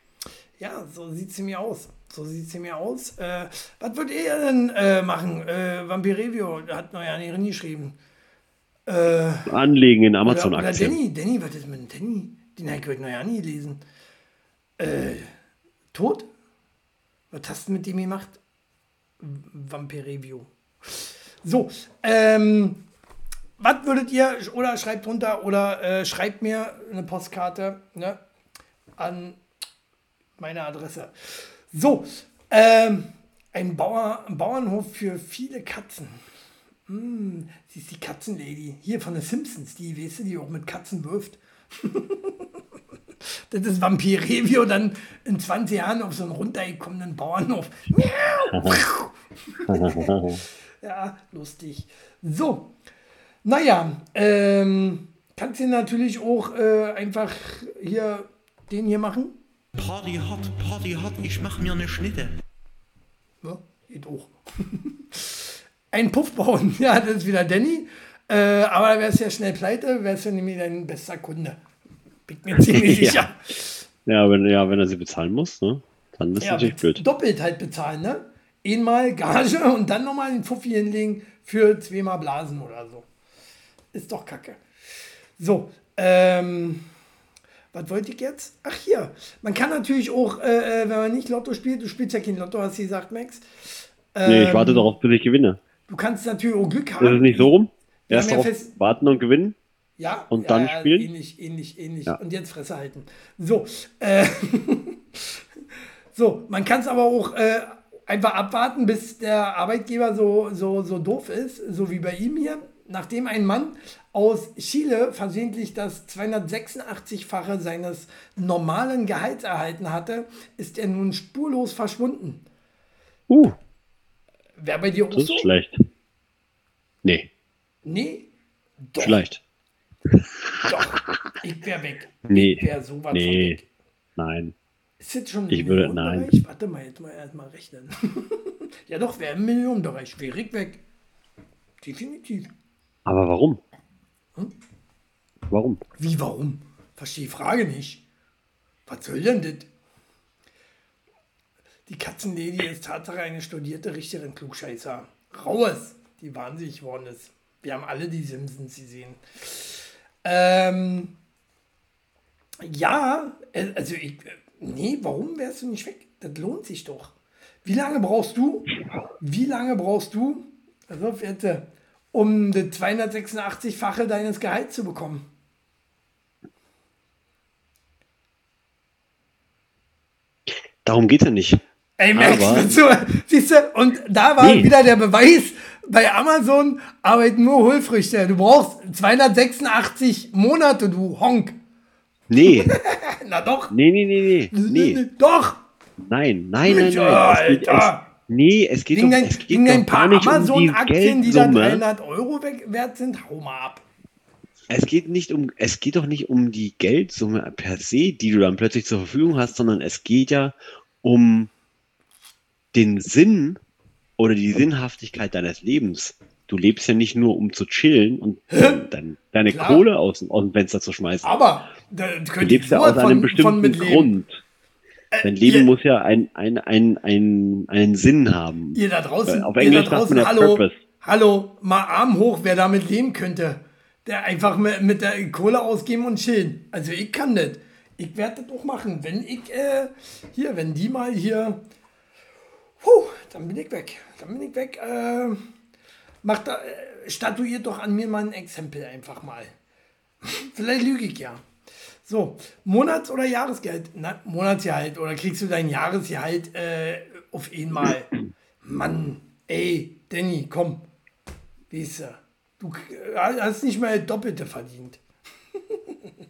Ja, so sieht sie mir aus. So sieht sie mir aus. Äh, was würdet ihr denn äh, machen? Äh, Vampirevio hat noch ja nicht reingeschrieben. Äh, Anlegen in Amazon-Aktien. Danny, Danny, was ist mit dem Danny? Den habe ich noch ja nie gelesen. Äh, tot? Was hast du mit dem gemacht? Vampirevio. So, ähm, was würdet ihr, oder schreibt runter, oder äh, schreibt mir eine Postkarte ne, an meine Adresse. So, ähm, ein, Bauer, ein Bauernhof für viele Katzen. Hm, sie ist die Katzenlady. Hier von den Simpsons, die, weißt du, die auch mit Katzen wirft. das ist Vampirevio dann in 20 Jahren auf so einen runtergekommenen Bauernhof. Miau. ja, lustig. So, naja, ähm, kannst du natürlich auch äh, einfach hier den hier machen. Party hart, Party hart, ich mach mir ne Schnitte. Ja, geht auch. Ein Puff bauen, ja, das ist wieder Danny. Äh, aber da wärst ja schnell pleite, wärst du nämlich dein bester Kunde. Bin ich mir ziemlich Ja. sicher. Ja, wenn, ja, wenn er sie bezahlen muss, ne? dann ist Ja, natürlich blöd. doppelt halt bezahlen, ne? Einmal Gage und dann nochmal einen Fuffi hinlegen für zweimal Blasen oder so. Ist doch kacke. So, ähm, was wollte ich jetzt? Ach hier, man kann natürlich auch, äh, äh, wenn man nicht Lotto spielt, du spielst ja kein Lotto, hast du gesagt, Max. Nee, ich Ähm, warte darauf, bis ich gewinne. Du kannst natürlich auch Glück haben. Ist es nicht so rum? Erst ja warten und gewinnen? Ja, Und ja, dann ja, spielen? Ähnlich, ähnlich, ähnlich. Und jetzt Fresse halten. So, äh, so man kann es aber auch äh, einfach abwarten, bis der Arbeitgeber so, so, so doof ist, so wie bei ihm hier. Nachdem ein Mann aus Chile versehentlich das 286-fache seines normalen Gehalts erhalten hatte, ist er nun spurlos verschwunden. Uh, Wäre bei dir auch das ist so? schlecht. Nee, Nee, doch, schlecht. doch. Ich wäre weg. Nee, Ich wäre sowas von nee, nein. Ist jetzt schon Ich würde- Millionenbereich? Warte mal, jetzt mal erstmal rechnen. ja doch, wäre im Millionenbereich. Wäre ich weg. Definitiv. Aber warum? Hm? Warum? Wie, warum? Verstehe die Frage nicht. Was soll denn das? Die Katzenlady ist Tatsache eine studierte Richterin Klugscheißer. Raus, die wahnsinnig geworden ist. Wir haben alle die Simpsons gesehen. Ähm, ja, äh, also ich, nee, warum wärst du nicht weg? Das lohnt sich doch. Wie lange brauchst du? Wie lange brauchst du? Also, Werte, um das 286-fache deines Gehalts zu bekommen? Darum geht ja nicht. Ey, Aber- dazu, siehst du, und da war Nee. wieder der Beweis, bei Amazon arbeiten nur Hohlfrüchte. Du brauchst 286 Monate, du Honk. Nee, Na doch. nee, nee, nee, nee. nee. Doch. Nein, nein, nein, nein. Es geht, es. Nee, es geht Wegen doch, dein, es geht doch ein gar nicht um die Amazon-Aktien, die da Geldsumme. 300 Euro wert sind, hau mal ab. Es geht nicht um, es geht doch nicht um die Geldsumme per se, die du dann plötzlich zur Verfügung hast, sondern es geht ja um den Sinn oder die Sinnhaftigkeit deines Lebens. Du lebst ja nicht nur, um zu chillen und dein, deine Klar. Kohle aus, dem- aus dem Fenster zu schmeißen. Aber da Du lebst ja aus einem bestimmten. Grund. Dein Leben ihr- muss ja ein, ein, ein, ein, einen Sinn haben. Ihr da draußen, Auf ihr da Englisch draußen, hallo, Purpose. Hallo, mal Arm hoch, wer damit leben könnte. Der einfach mit, mit der Kohle ausgeben und chillen. Also ich kann das. Ich werde das auch machen. Wenn ich, äh, hier, wenn die mal hier, puh, dann bin ich weg. Dann bin ich weg. Äh, macht da, äh, statuiert doch an mir mal ein Exempel einfach mal. Vielleicht lüge ich ja. So, Monats- oder Jahresgehalt? Na, Monatsgehalt oder kriegst du dein Jahresgehalt äh, auf einmal? Mann, ey, Danny, komm. Weißt du, du äh, hast nicht mal Doppelte verdient.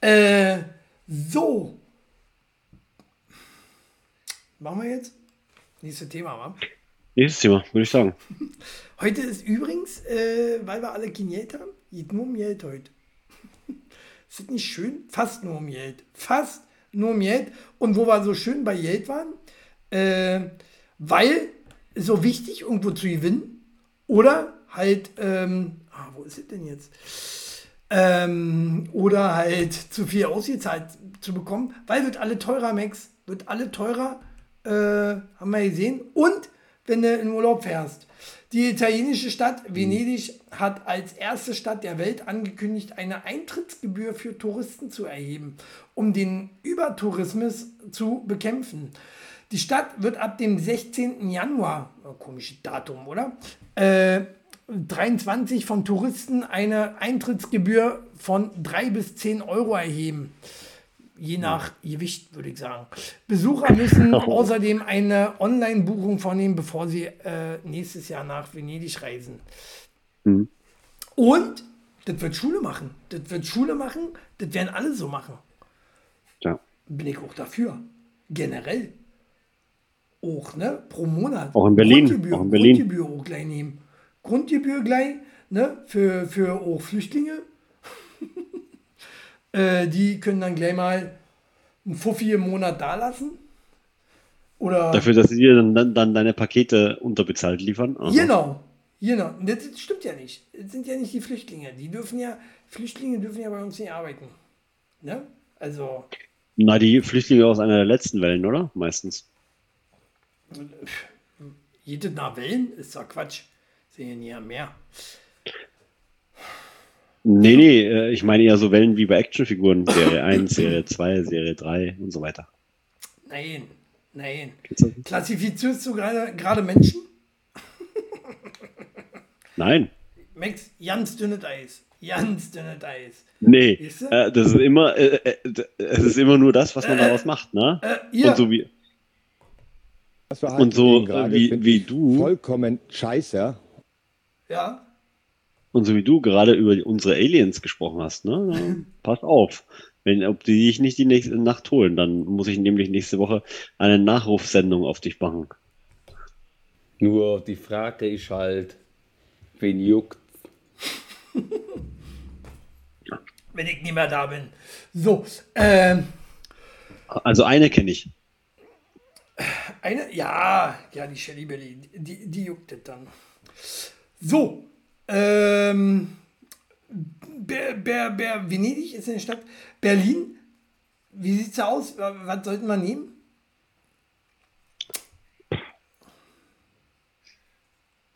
äh, so. Machen wir jetzt? Nächstes Thema, wa? Nächstes Thema, würde ich sagen. Heute ist übrigens, äh, weil wir alle Geld haben, geht nur um Geld heute. Ist das nicht schön? Fast nur um Geld. Fast nur um Geld. Und wo wir so schön bei Geld waren, äh, weil so wichtig, irgendwo zu gewinnen oder halt, ähm, ah, wo ist es denn jetzt? Ähm, oder halt zu viel ausgezahlt zu bekommen, weil wird alle teurer, Max, wird alle teurer, äh, haben wir gesehen. Und wenn du in Urlaub fährst. Die italienische Stadt Venedig hat als erste Stadt der Welt angekündigt, eine Eintrittsgebühr für Touristen zu erheben, um den Übertourismus zu bekämpfen. Die Stadt wird ab dem 16. Januar, oh, komisches Datum, oder? Äh, 23 von Touristen eine Eintrittsgebühr von 3 bis 10 Euro erheben. Je nach Gewicht, würde ich sagen. Besucher müssen außerdem eine Online-Buchung vornehmen, bevor sie äh, nächstes Jahr nach Venedig reisen. Und das wird Schule machen. Das wird Schule machen. Das werden alle so machen. Ja. Bin ich auch dafür. Generell. Auch, ne? Pro Monat. Auch in Berlin. Grundgebühr, Auch in Berlin. Grundgebühr auch gleich nehmen. Grundgebühr gleich, ne? Für, für auch Flüchtlinge. äh, die können dann gleich mal einen Fuffi im Monat da lassen. Oder. Dafür, dass sie dir dann, dann, dann deine Pakete unterbezahlt liefern. Aha. Genau, genau. Das stimmt ja nicht. Das sind ja nicht die Flüchtlinge. Die dürfen ja, Flüchtlinge dürfen ja bei uns nicht arbeiten. Ne? Also, Na, die Flüchtlinge aus einer der letzten Wellen, oder? Meistens. jede nach Wellen ist doch Quatsch. Sehen ja mehr. Nee, nee, äh, ich meine eher so Wellen wie bei Actionfiguren. Serie 1, Serie 2, Serie 3 und so weiter. Nein, nein. Das? Klassifizierst du gerade Menschen? Nein. Max, ganz dünnes Eis. Ganz dünnes Eis. Nee, äh, das ist immer, äh, äh, es ist immer nur das, was man daraus macht, ne? Äh, ihr, Und so wie, Das Verhalten Und so, wie- wie du- Vollkommen scheiße. ja, und so wie du gerade über unsere Aliens gesprochen hast, ne? Pass auf. Wenn, ob die dich nicht die nächste Nacht holen, dann muss ich nämlich nächste Woche eine Nachrufsendung auf dich machen. Nur die Frage ist halt, wen juckt. wenn ich nicht mehr da bin. So, ähm, Also eine kenne ich. Eine, ja, ja, die Shelly Belly, die, die juckt es dann. So, ähm, Ber, Ber, Ber, Venedig ist eine Stadt. Berlin, wie sieht's aus? Was sollten wir nehmen?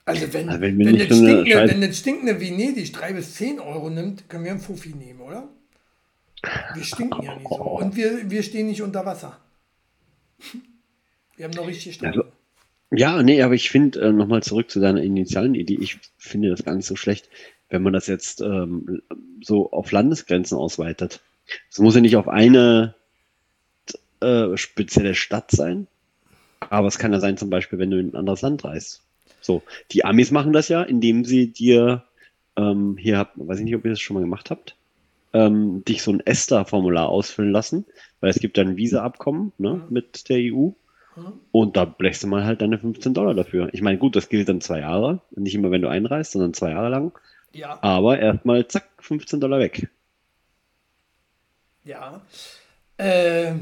Also wenn, Also wenn wenn, das so stinkende, Scheiß- wenn das stinkende Venedig 3 bis 10 Euro nimmt, können wir einen Fuffi nehmen, oder? Wir stinken ja nicht so. Und wir, wir stehen nicht unter Wasser. Wir haben noch richtig Strand. Also, Ja, nee, aber ich finde, äh, nochmal zurück zu deiner initialen Idee, ich finde das gar nicht so schlecht, wenn man das jetzt ähm, so auf Landesgrenzen ausweitet. Es muss ja nicht auf eine äh, spezielle Stadt sein, aber es kann ja sein, zum Beispiel, wenn du in ein anderes Land reist. So, die Amis machen das ja, indem sie dir, ähm, hier habt, weiß ich nicht, ob ihr das schon mal gemacht habt, ähm, dich so ein ESTA-Formular ausfüllen lassen, weil es gibt dann ein Visa-Abkommen ne, mit der EU. Und da blechst du mal halt deine 15 Dollar dafür. Ich meine, gut, das gilt dann zwei Jahre. Nicht immer, wenn du einreist, sondern zwei Jahre lang. Ja, Aber erstmal, zack, 15 Dollar weg. ja. Äh,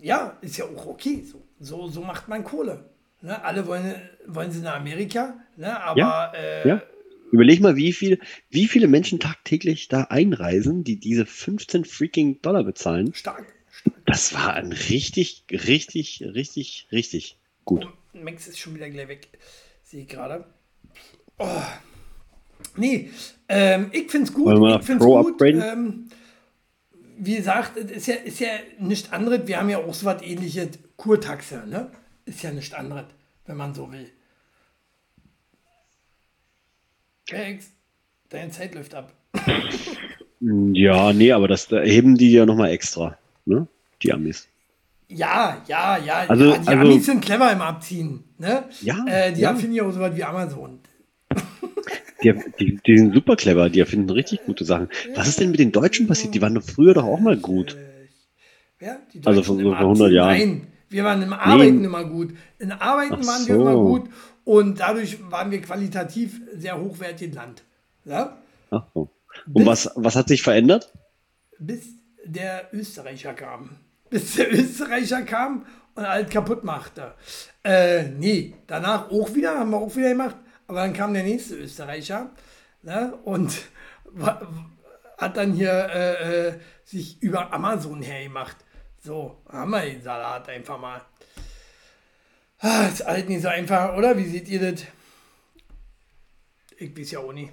ja, ist ja auch okay. So, so, so macht man Kohle. Ne? Alle wollen, wollen sie nach Amerika, ne? aber Ja, äh, ja. Überleg mal, wie, viel, wie viele Menschen tagtäglich da einreisen, die diese 15 freaking Dollar bezahlen. stark. Das war ein richtig, richtig, richtig, richtig gut. Max ist schon wieder gleich weg. Sehe ich gerade. Oh. Nee, ähm, ich finde es gut. Ich find's Pro gut. Ähm, wie gesagt, es ist ja, ist ja nichts anderes. Wir haben ja auch so was ähnliches. Kurtaxe, ne? Ist ja nichts anderes, wenn man so will. Ex, deine Zeit läuft ab. Ja, nee, aber das da heben die ja nochmal extra, ne? Die Amis. Ja, ja, ja. Also- ja die also- Amis sind clever im Abziehen. Ne? Ja, Äh, die ja. erfinden ja auch so was wie Amazon. Die, die, die sind super clever, die erfinden richtig gute Sachen. Was ist denn mit den Deutschen passiert? Die waren doch früher doch auch mal gut. Ja, die Also vor so im vor 100 Abziehen? Jahren. Nein, wir waren im Arbeiten Nee. immer gut. In Arbeiten Ach waren wir so. immer gut und dadurch waren wir qualitativ sehr hochwertiges Land. Ja? Ach so. Und was, was hat sich verändert? Bis der Österreicher kam. Bis der Österreicher kam und alles kaputt machte. Äh, nee, danach auch wieder, haben wir auch wieder gemacht, aber dann kam der nächste Österreicher ne, und hat dann hier äh, äh, sich über Amazon hergemacht. So, haben wir den Salat einfach mal. Ah, ist alles nicht so einfach, oder? Wie seht ihr das? Ich weiß ja auch nicht.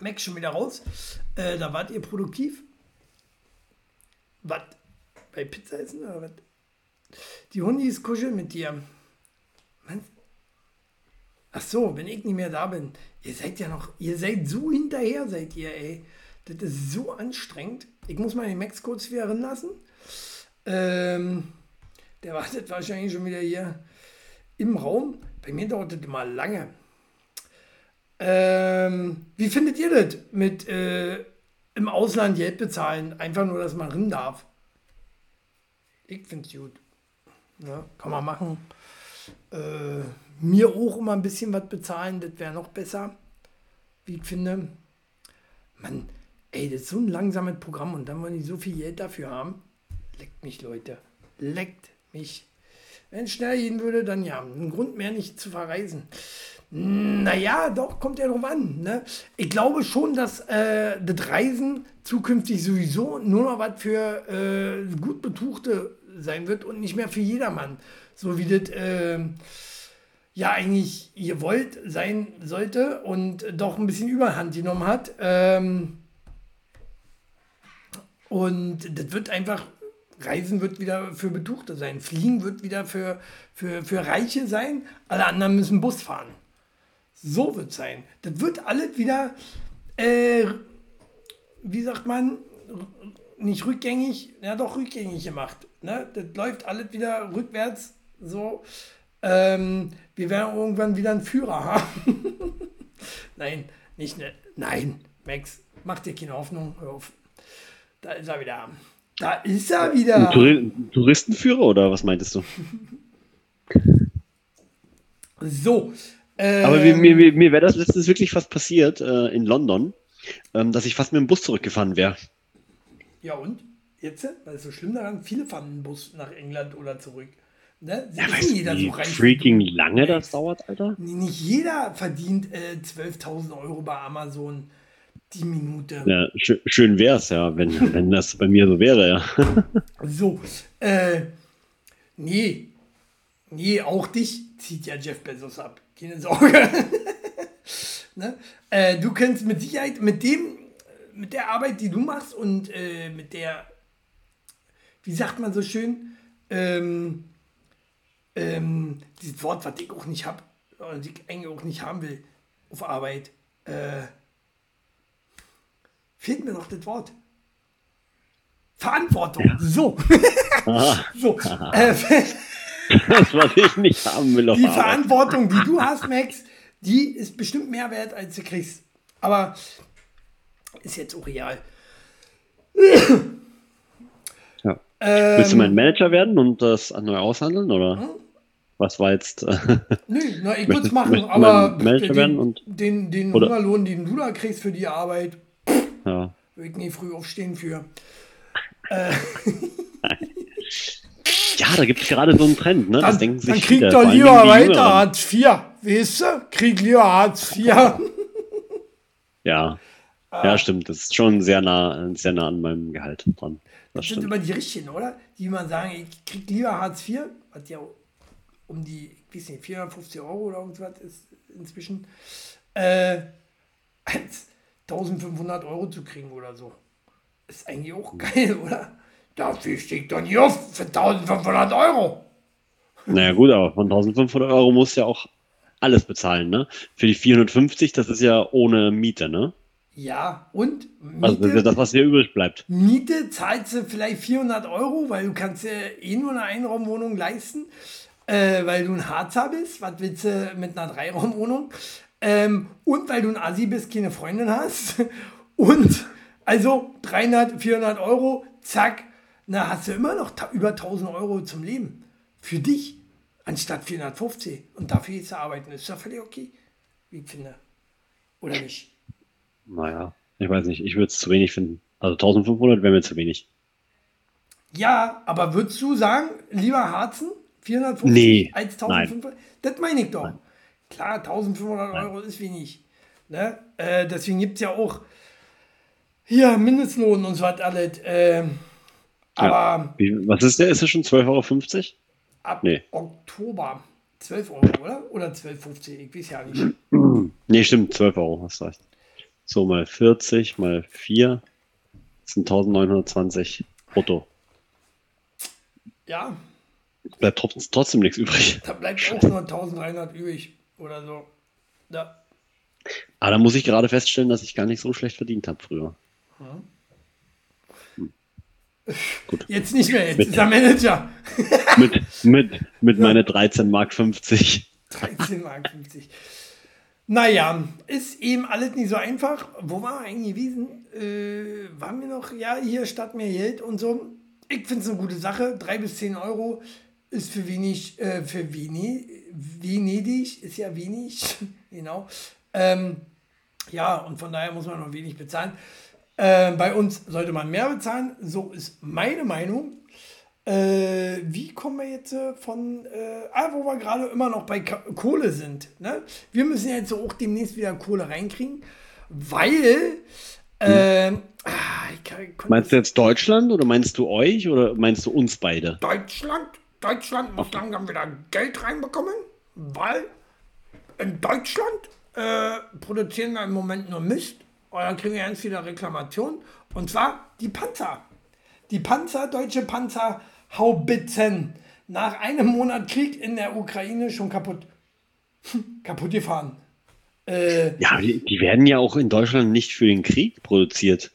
Max schon wieder raus. Äh, da wart ihr produktiv. Was? Bei Pizza essen oder was? Die Hundis kuscheln mit dir. Was? Ach so, wenn ich nicht mehr da bin. Ihr seid ja noch, ihr seid so hinterher, seid ihr, ey. Das ist so anstrengend. Ich muss mal den Max kurz wieder lassen. Ähm, der wartet wahrscheinlich schon wieder hier im Raum. Bei mir dauert das immer lange. Ähm, wie findet ihr das mit äh, im Ausland Geld bezahlen? Einfach nur, dass man rin darf. Ich finde es gut. Ja, kann man machen. Äh, mir auch immer ein bisschen was bezahlen, das wäre noch besser. Wie ich finde. Mann, ey, das ist so ein langsames Programm und dann wollen die so viel Geld dafür haben. Leckt mich, Leute. Leckt mich. Wenn es schnell gehen würde, dann ja. Ein Grund mehr nicht zu verreisen. Naja, doch, kommt ja drauf an. Ne? Ich glaube schon, dass äh, das Reisen zukünftig sowieso nur noch was für äh, gut Betuchte sein wird und nicht mehr für jedermann. So wie das äh, ja eigentlich gewollt sein sollte und doch ein bisschen Überhand genommen hat. Ähm, und das wird einfach, Reisen wird wieder für Betuchte sein. Fliegen wird wieder für, für, für Reiche sein. Alle anderen müssen Bus fahren. So wird sein. Das wird alles wieder, äh, wie sagt man, nicht rückgängig, ja doch rückgängig gemacht. Ne? Das läuft alles wieder rückwärts. So, ähm, wir werden irgendwann wieder einen Führer haben. nein, nicht ne, nein, Max, mach dir keine Hoffnung. Hör auf. Da ist er wieder. Da ist er wieder. Ein Touri Touristenführer oder was meintest du? So. Aber ähm, mir, mir, mir wäre das letztens wirklich fast passiert äh, in London, ähm, dass ich fast mit dem Bus zurückgefahren wäre. Ja und? Jetzt? Was ist so schlimm daran? Viele fahren einen Bus nach England oder zurück. Ne? Ja, weißt nicht du, wie so freaking lange das dauert, Alter? Nicht jeder verdient äh, 12.000 Euro bei Amazon die Minute. Ja, schön, schön wär's ja, wenn, wenn das bei mir so wäre, ja. So, äh, nee, nee, auch dich zieht ja Jeff Bezos ab. Keine Sorge. ne? äh, du kannst mit Sicherheit mit dem, mit der Arbeit, die du machst und äh, mit der, wie sagt man so schön, ähm, ähm, dieses Wort, was ich auch nicht habe, und ich eigentlich auch nicht haben will auf Arbeit, äh, fehlt mir noch das Wort. Verantwortung. So. so. Äh, Das, was ich nicht haben will auf die. Verantwortung, die du hast, Max, die ist bestimmt mehr wert, als du kriegst. Aber ist jetzt auch real. Ja. Ähm, Willst du mein Manager werden und das neu aushandeln, oder? Hm? Was war jetzt? Äh, Nö, na, ich würde es machen, aber Manager den, werden und- den, den oder- Hungerlohn, den du da kriegst für die Arbeit, ja. würde ich nie früh aufstehen für. Ja, da gibt es gerade so einen Trend, ne? Das Dann, denken sich dann viele, vor allen lieber weiter. Hartz IV. Weißt du? Krieg lieber Hartz IV. Ja. Ja, stimmt. Das ist schon sehr nah, sehr nah an meinem Gehalt dran. Das Das sind stimmt. immer die Richtigen, oder? Die immer sagen, ich krieg lieber Hartz IV, was ja um die, ich weiß nicht, 450 Euro oder irgendwas ist inzwischen, äh, als 1500 Euro zu kriegen oder so. Ist eigentlich auch geil, oder? Dafür steht doch nicht auf für 1500 Euro. Naja, gut, aber von 1500 Euro musst du ja auch alles bezahlen, ne? Für die 450, das ist ja ohne Miete, ne? Ja, und Also das ist ja das, was dir übrig bleibt. Miete zahlst du vielleicht 400 Euro, weil du kannst dir eh nur eine Einraumwohnung leisten, äh, weil du ein Harzer bist. Was willst du mit einer Dreiraumwohnung? Ähm, und weil du ein Assi bist, keine Freundin hast. Und also 300, 400 Euro, zack, na hast du immer noch über 1000 Euro zum Leben. Für dich, anstatt 450. Und dafür jetzt arbeiten, ist ja völlig okay, wie ich finde. Oder nicht? Naja, ich weiß nicht, ich würde es zu wenig finden. Also 1500 wäre mir zu wenig. Ja, aber würdest du sagen, lieber Harzen, 450 Nee, als 1500? Das meine ich doch. Klar, 1500 Euro ist wenig. Ne? Äh, deswegen gibt es ja auch hier Mindestlohn und so was alles. Ähm, aber Wie, was ist der? Ist es schon 12,50 Euro? ab nee. Oktober 12 Euro, oder? Oder 12,50, ich weiß ja nicht. Nee, stimmt, 12 Euro, hast recht. So, mal 40, mal 4, das sind 1920 brutto. Ja, Bleibt trotzdem, nichts übrig. da bleibt auch nur 1300 übrig oder so. Ja. Aber da muss ich gerade feststellen, dass ich gar nicht so schlecht verdient habe früher. Jetzt nicht mehr, jetzt Mit- ist er Manager. Mit, mit, mit meine 13 Mark 50. 13 Mark 50. Naja, ist eben alles nicht so einfach. Wo waren wir eigentlich gewesen? Äh, waren wir noch? Ja, hier statt mehr Geld und so. Ich finde es eine gute Sache. 3 bis 10 Euro ist für wenig, äh, für wenig, Venedig ist ja wenig, genau. Ähm, ja, und von daher muss man noch wenig bezahlen. Äh, bei uns sollte man mehr bezahlen. So ist meine Meinung. Äh, wie kommen wir jetzt äh, von, äh, ah, wo wir gerade immer noch bei Ka Kohle sind. Ne? Wir müssen jetzt auch demnächst wieder Kohle reinkriegen, weil, äh, ah, ich kann, Meinst du jetzt Deutschland oder meinst du euch oder meinst du uns beide? Deutschland, Deutschland muss langsam wieder Geld reinbekommen, weil in Deutschland äh, produzieren wir im Moment nur Mist. Und dann kriegen wir ganz viele Reklamationen. Und zwar die Panzer. Die Panzer, deutsche Panzer, Haubitzen. Nach einem Monat Krieg in der Ukraine schon kaputt. kaputt gefahren. Äh, Ja, die, die werden ja auch in Deutschland nicht für den Krieg produziert.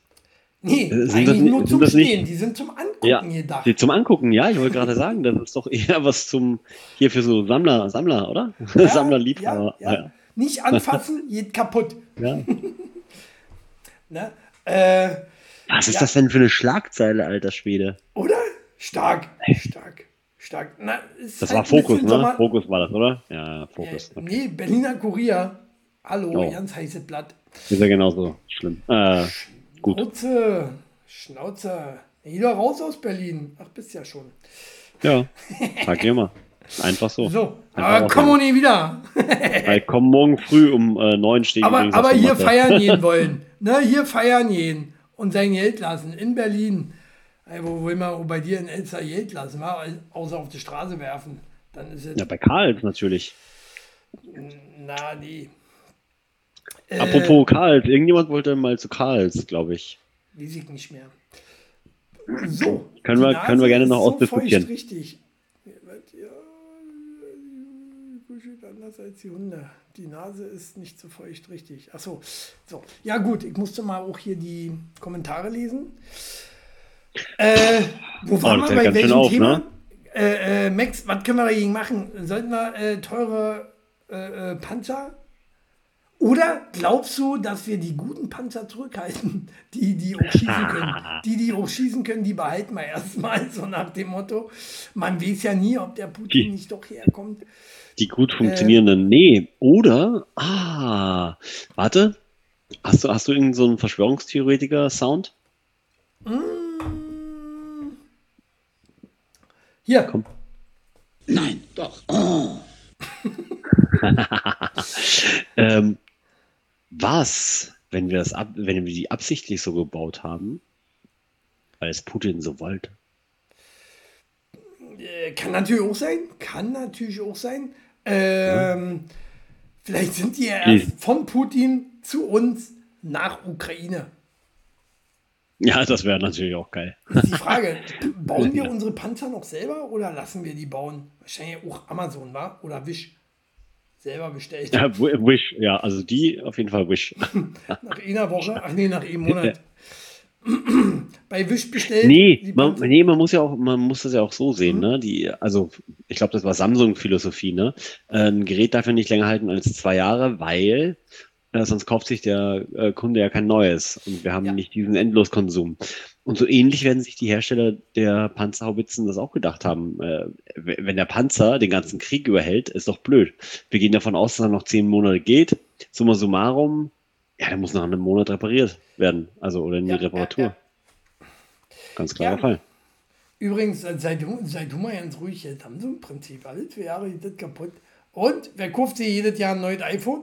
nee, sind eigentlich das nicht- nur zum das nicht- Stehen. Die sind zum Angucken Ja, gedacht. die zum Angucken, ja, ich wollte gerade sagen, das ist doch eher was zum, hier für so Sammler, Sammler, oder? Sammlerliebhaber. Ja, ja. Nicht anfassen, geht kaputt. Ja. Ne? Äh, Was ist Ja. das denn für eine Schlagzeile, alter Schwede? oder? Stark, stark, stark. Na, Das halt war Fokus, ne? Sommer- Fokus war das, oder? Ja, Äh, Fokus. Okay. Nee, Berliner Kurier. Hallo, Oh. ganz heißes Blatt. Ist ja genauso schlimm. Äh, gut. Schnauze, Schnauze. Doch raus aus Berlin. Ach, bist ja schon. Ja, sag mal. Einfach so. So, Einfach aber komm auch nie wieder. Weil komm morgen früh um äh, neun stehe ich aber aber hier feiern gehen wollen. Ne, hier feiern gehen und sein Geld lassen in Berlin. Ey, wo will man auch bei dir in Elster Geld lassen? wa? Außer auf die Straße werfen. Dann ist es. Ja, bei Karls natürlich. Na, nee. Äh, Apropos Karls, irgendjemand wollte mal zu Karls, glaube ich. Weiß ich nicht mehr. So. Können die wir- Nase können wir gerne noch so ausdiskutieren. feucht, richtig. Ja, kuschelt anders als die Hunde. Die Nase ist nicht so feucht, richtig. Achso. So. Ja, gut, ich musste mal auch hier die Kommentare lesen. Äh, wo waren Oh, wir bei welchem auf, Thema? ne? Äh, äh, Max, was können wir dagegen machen? Sollten wir äh, teure äh, äh, Panzer oder glaubst du, dass wir die guten Panzer zurückhalten, die, die auch schießen können? Die, die auch schießen können, die behalten wir erstmal, so nach dem Motto. Man weiß ja nie, ob der Putin nicht doch herkommt. Die gut funktionierenden. Nee, oder? Ah, warte. Hast du, hast du irgendeinen so einen Verschwörungstheoretiker-Sound? Hier, Komm. Nein, doch. Ähm, was, wenn wir das ab, wenn wir die absichtlich so gebaut haben, weil es Putin so wollte? Äh, kann natürlich auch sein. Kann natürlich auch sein. Ähm, Vielleicht sind die ja erst von Putin zu uns nach Ukraine. Ja, das wäre natürlich auch geil. Das ist die Frage, bauen wir unsere Panzer noch selber oder lassen wir die bauen? Wahrscheinlich auch Amazon, war Oder Wish. Selber bestellt. Ja, Wi- Wish, ja, also die auf jeden Fall Wish. Nach einer Woche, ach nee, nach einem Monat. Bei Wish bestellt. Nee, man, nee, man muss ja auch, man muss das ja auch so sehen, ne? Die, also ich glaube, das war Samsung-Philosophie, ne? Ein Gerät darf ja nicht länger halten als zwei Jahre, weil äh, sonst kauft sich der äh, Kunde ja kein neues und wir haben Ja. nicht diesen Endloskonsum. Und so ähnlich werden sich die Hersteller der Panzerhaubitzen das auch gedacht haben. Äh, wenn der Panzer den ganzen Krieg überhält, ist doch blöd. Wir gehen davon aus, dass er noch zehn Monate geht. Summa summarum, ja, der muss nach einem Monat repariert werden. Also, oder in die Ja, Reparatur. ja, ja. Ganz klarer Ja. Fall. Übrigens, äh, seid du, seid du mal ganz ruhig, jetzt haben sie im Prinzip alle zwei Jahre das kaputt. Und wer kauft sich jedes Jahr ein neues iPhone?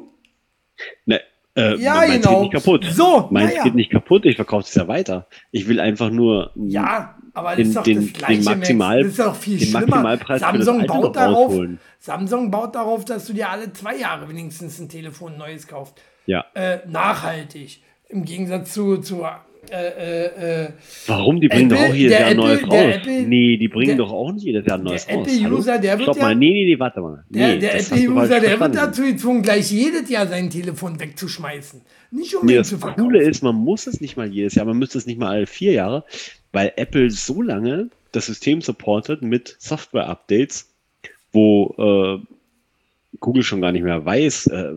Ne, äh, Ja, genau. geht nicht kaputt. So, meins naja. geht nicht kaputt, ich verkaufe es ja weiter. Ich will einfach nur Ja, aber das den, ist doch den, das Gleiche. den, Max. Maximal, das ist doch viel den schlimmer. Maximalpreis Samsung baut darauf. Samsung baut darauf, dass du dir alle zwei Jahre wenigstens ein Telefon neues kaufst. Ja. Äh, nachhaltig. Im Gegensatz zu, zu äh, äh, äh, Warum? Die bringen Apple- doch auch jedes Jahr ein neues Apple- der raus. Apple- nee, die bringen der- doch auch nicht jedes Jahr ein neues der raus. Apple-User, der wird Stopp ja- mal, nee, nee, nee, warte mal. nee, der das Apple-User, der wird dazu gezwungen, gleich jedes Jahr sein Telefon wegzuschmeißen. Nicht um Nee, ihn das zu verkaufen. Coole ist, man muss es nicht mal jedes Jahr, man müsste es nicht mal alle vier Jahre, weil Apple so lange das System supportet mit Software-Updates, wo äh, Google schon gar nicht mehr weiß, äh,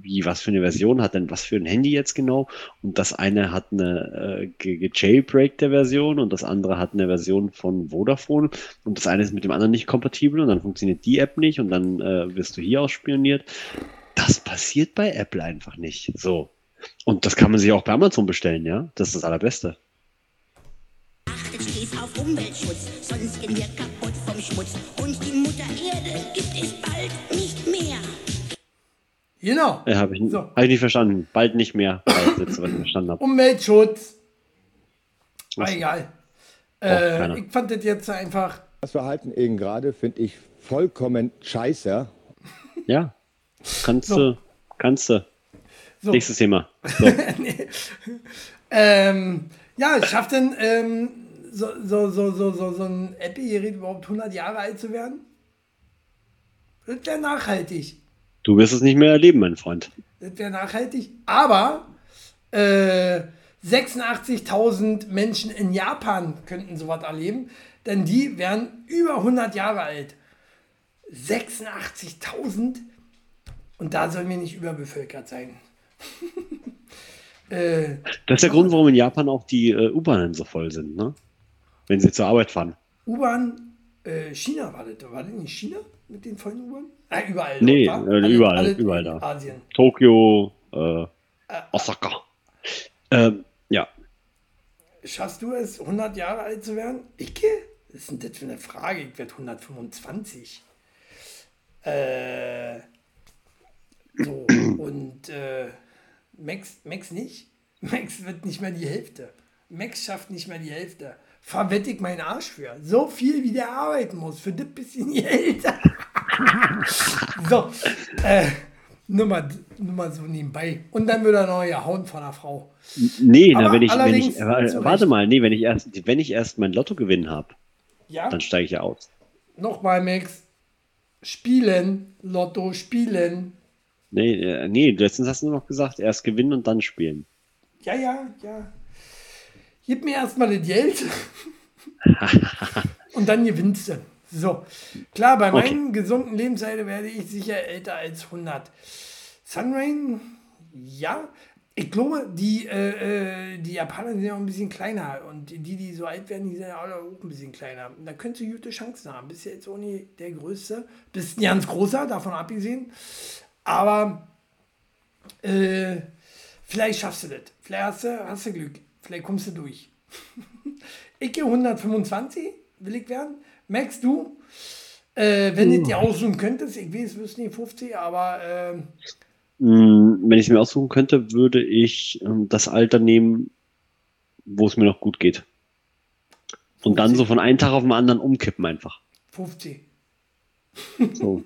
wie, was für eine Version hat denn was für ein Handy jetzt genau. Und das eine hat eine äh, ge- gejailbreakte Version und das andere hat eine Version von Vodafone und das eine ist mit dem anderen nicht kompatibel und dann funktioniert die App nicht und dann äh, wirst du hier ausspioniert. Das passiert bei Apple einfach nicht. So. Und das kann man sich auch bei Amazon bestellen, ja? Das ist das Allerbeste. Achtet stets auf Umweltschutz, sonst gehen wir kaputt Schmutz. Und die Mutter Erde gibt es bald nicht mehr. Genau. Äh, habe ich, So. hab ich nicht verstanden. Bald nicht mehr. Bald jetzt, was ich verstanden habe. Umweltschutz. Was? Ah, egal. Äh, ich fand das jetzt einfach. Das Verhalten eben gerade finde ich vollkommen scheiße. Ja. Kannst So. du. Kannst du. So. Nächstes Thema. So. Ähm, ja, schafft denn ähm, so, so, so, so, so, so ein Apple-Gerät überhaupt 100 Jahre alt zu werden? Das wäre nachhaltig. Du wirst es nicht mehr erleben, mein Freund. Das wäre nachhaltig. Aber äh, 86.000 Menschen in Japan könnten sowas erleben, denn die wären über 100 Jahre alt. 86.000? Und da sollen wir nicht überbevölkert sein. äh, Das ist der Grund, warum in Japan auch die äh, U-Bahnen so voll sind, ne? Wenn sie zur Arbeit fahren. U-Bahn, äh, China war das, war das nicht China mit den vollen U-Bahn? Ah, überall. Nee, dort, äh, überall, alle überall in da. Asien. Tokio, äh, Osaka. Ähm, ja. Schaffst du es, 100 Jahre alt zu werden? Ich? Was ist denn das für eine Frage? Ich werde 125. Äh, so, und äh, Max, Max nicht? Max wird nicht mehr die Hälfte. Max schafft nicht mehr die Hälfte. Verwette ich meinen Arsch für. So viel, wie der arbeiten muss, für das bisschen Geld. so, äh, nur mal, nur mal so nebenbei. Und dann wird er noch gehauen von einer Frau. Nee, na, wenn ich, wenn ich, äh, warte mal, nee, wenn ich erst, wenn ich erst mein Lottogewinn habe, Ja? dann steige ich ja aus. Nochmal, Max. Spielen, Lotto spielen. Nee, äh, nee, letztens hast du noch gesagt, erst gewinnen und dann spielen. Ja, ja, ja. Gib mir erstmal das Geld. und dann gewinnst du. So. Klar, bei Okay. meinem gesunden Lebensseite werde ich sicher älter als 100. Sunrain, ja. Ich glaube, die, äh, äh, die Japaner sind ja auch ein bisschen kleiner. Und die, die so alt werden, die sind ja auch ein bisschen kleiner. Da könntest du gute Chancen haben. Bist ja jetzt auch nicht der Größte. Bist ein ganz großer, davon abgesehen. Aber äh, vielleicht schaffst du das. Vielleicht hast du, hast du Glück. Vielleicht kommst du durch. ich gehe 125, will ich werden. Merkst du? Äh, wenn du dir aussuchen könntest, ich weiß, es wirst nicht 50, aber äh, Wenn ich es mir aussuchen könnte, würde ich ähm, das Alter nehmen, wo es mir noch gut geht. Und dann so von einem Tag auf den anderen umkippen einfach. 50. So,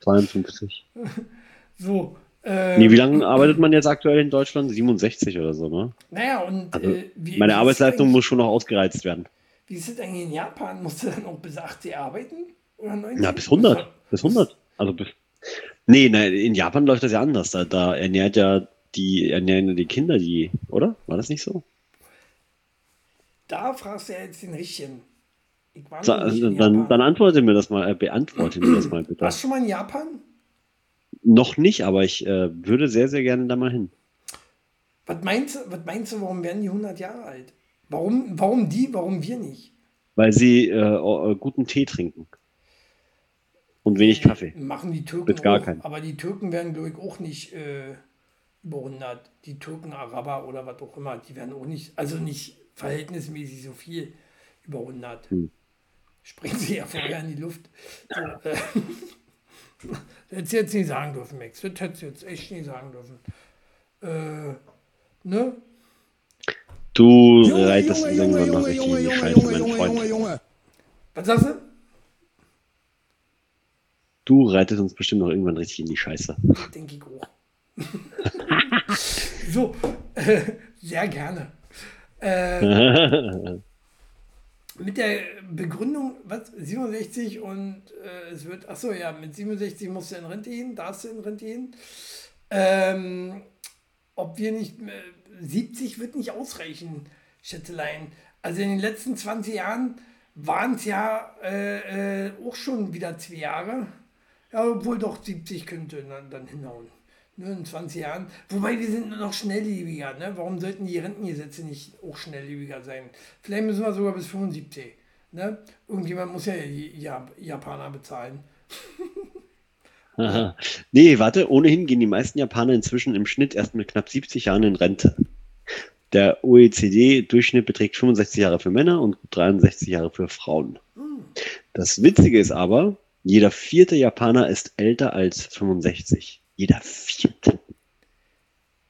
52. So. Äh, Nee, wie lange arbeitet man jetzt aktuell in Deutschland? 67 oder so, ne? Naja, und Also, äh, wie, meine wie Arbeitsleistung muss schon noch ausgereizt werden. Wie ist es eigentlich in Japan? Musst du dann auch bis 80 arbeiten? Oder 90? Na, bis 100. Bis 100. Also bis. Nee, ne, in Japan läuft das ja anders. Da, da ernährt ja die, ernähren ja die Kinder die, oder? War das nicht so? Da fragst du ja jetzt den Richtigen. Nicht also, dann, dann antworte mir das mal, äh, beantworte mir das mal bitte. Warst du schon mal in Japan? Noch nicht, aber ich äh, würde sehr, sehr gerne da mal hin. Was meinst, du, was meinst du, warum werden die 100 Jahre alt? Warum, warum die, warum wir nicht? Weil sie äh, äh, guten Tee trinken. Und wenig Kaffee. Machen die Türken Mit gar auch, keinen. aber die Türken werden, glaube ich, auch nicht äh, über 100. Die Türken, Araber oder was auch immer, die werden auch nicht, also nicht verhältnismäßig so viel über 100. Hm. Springen sie ja vorher in die Luft. So, äh, das hättest du jetzt nicht sagen dürfen, Max. Das hättest du jetzt echt nicht sagen dürfen. Äh, ne? Du reitest irgendwann noch richtig in die Scheiße, mein Freund. Junge. Was sagst du? Du reitest uns bestimmt noch irgendwann richtig in die Scheiße. Denke ich auch. so, äh, sehr gerne. Äh, mit der Begründung, was, 67 und äh, es wird, achso, ja, mit 67 musst du in Rente gehen, darfst du in Rente gehen. Ähm, ob wir nicht, äh, 70 wird nicht ausreichen, Schätzelein. Also in den letzten 20 Jahren waren es ja äh, äh, auch schon wieder zwei Jahre. Ja, obwohl doch 70 könnte dann, dann hinhauen. Ne, in 20 Jahren. Wobei wir sind noch schnelllebiger. Ne? Warum sollten die Rentengesetze nicht auch schnelllebiger sein? Vielleicht müssen wir sogar bis 75. Ne? Irgendjemand muss ja Jap- Japaner bezahlen. Aha. Nee, warte, ohnehin gehen die meisten Japaner inzwischen im Schnitt erst mit knapp 70 Jahren in Rente. Der OECD-Durchschnitt beträgt 65 Jahre für Männer und gut 63 Jahre für Frauen. Das Witzige ist aber, jeder vierte Japaner ist älter als 65. Jeder vierte.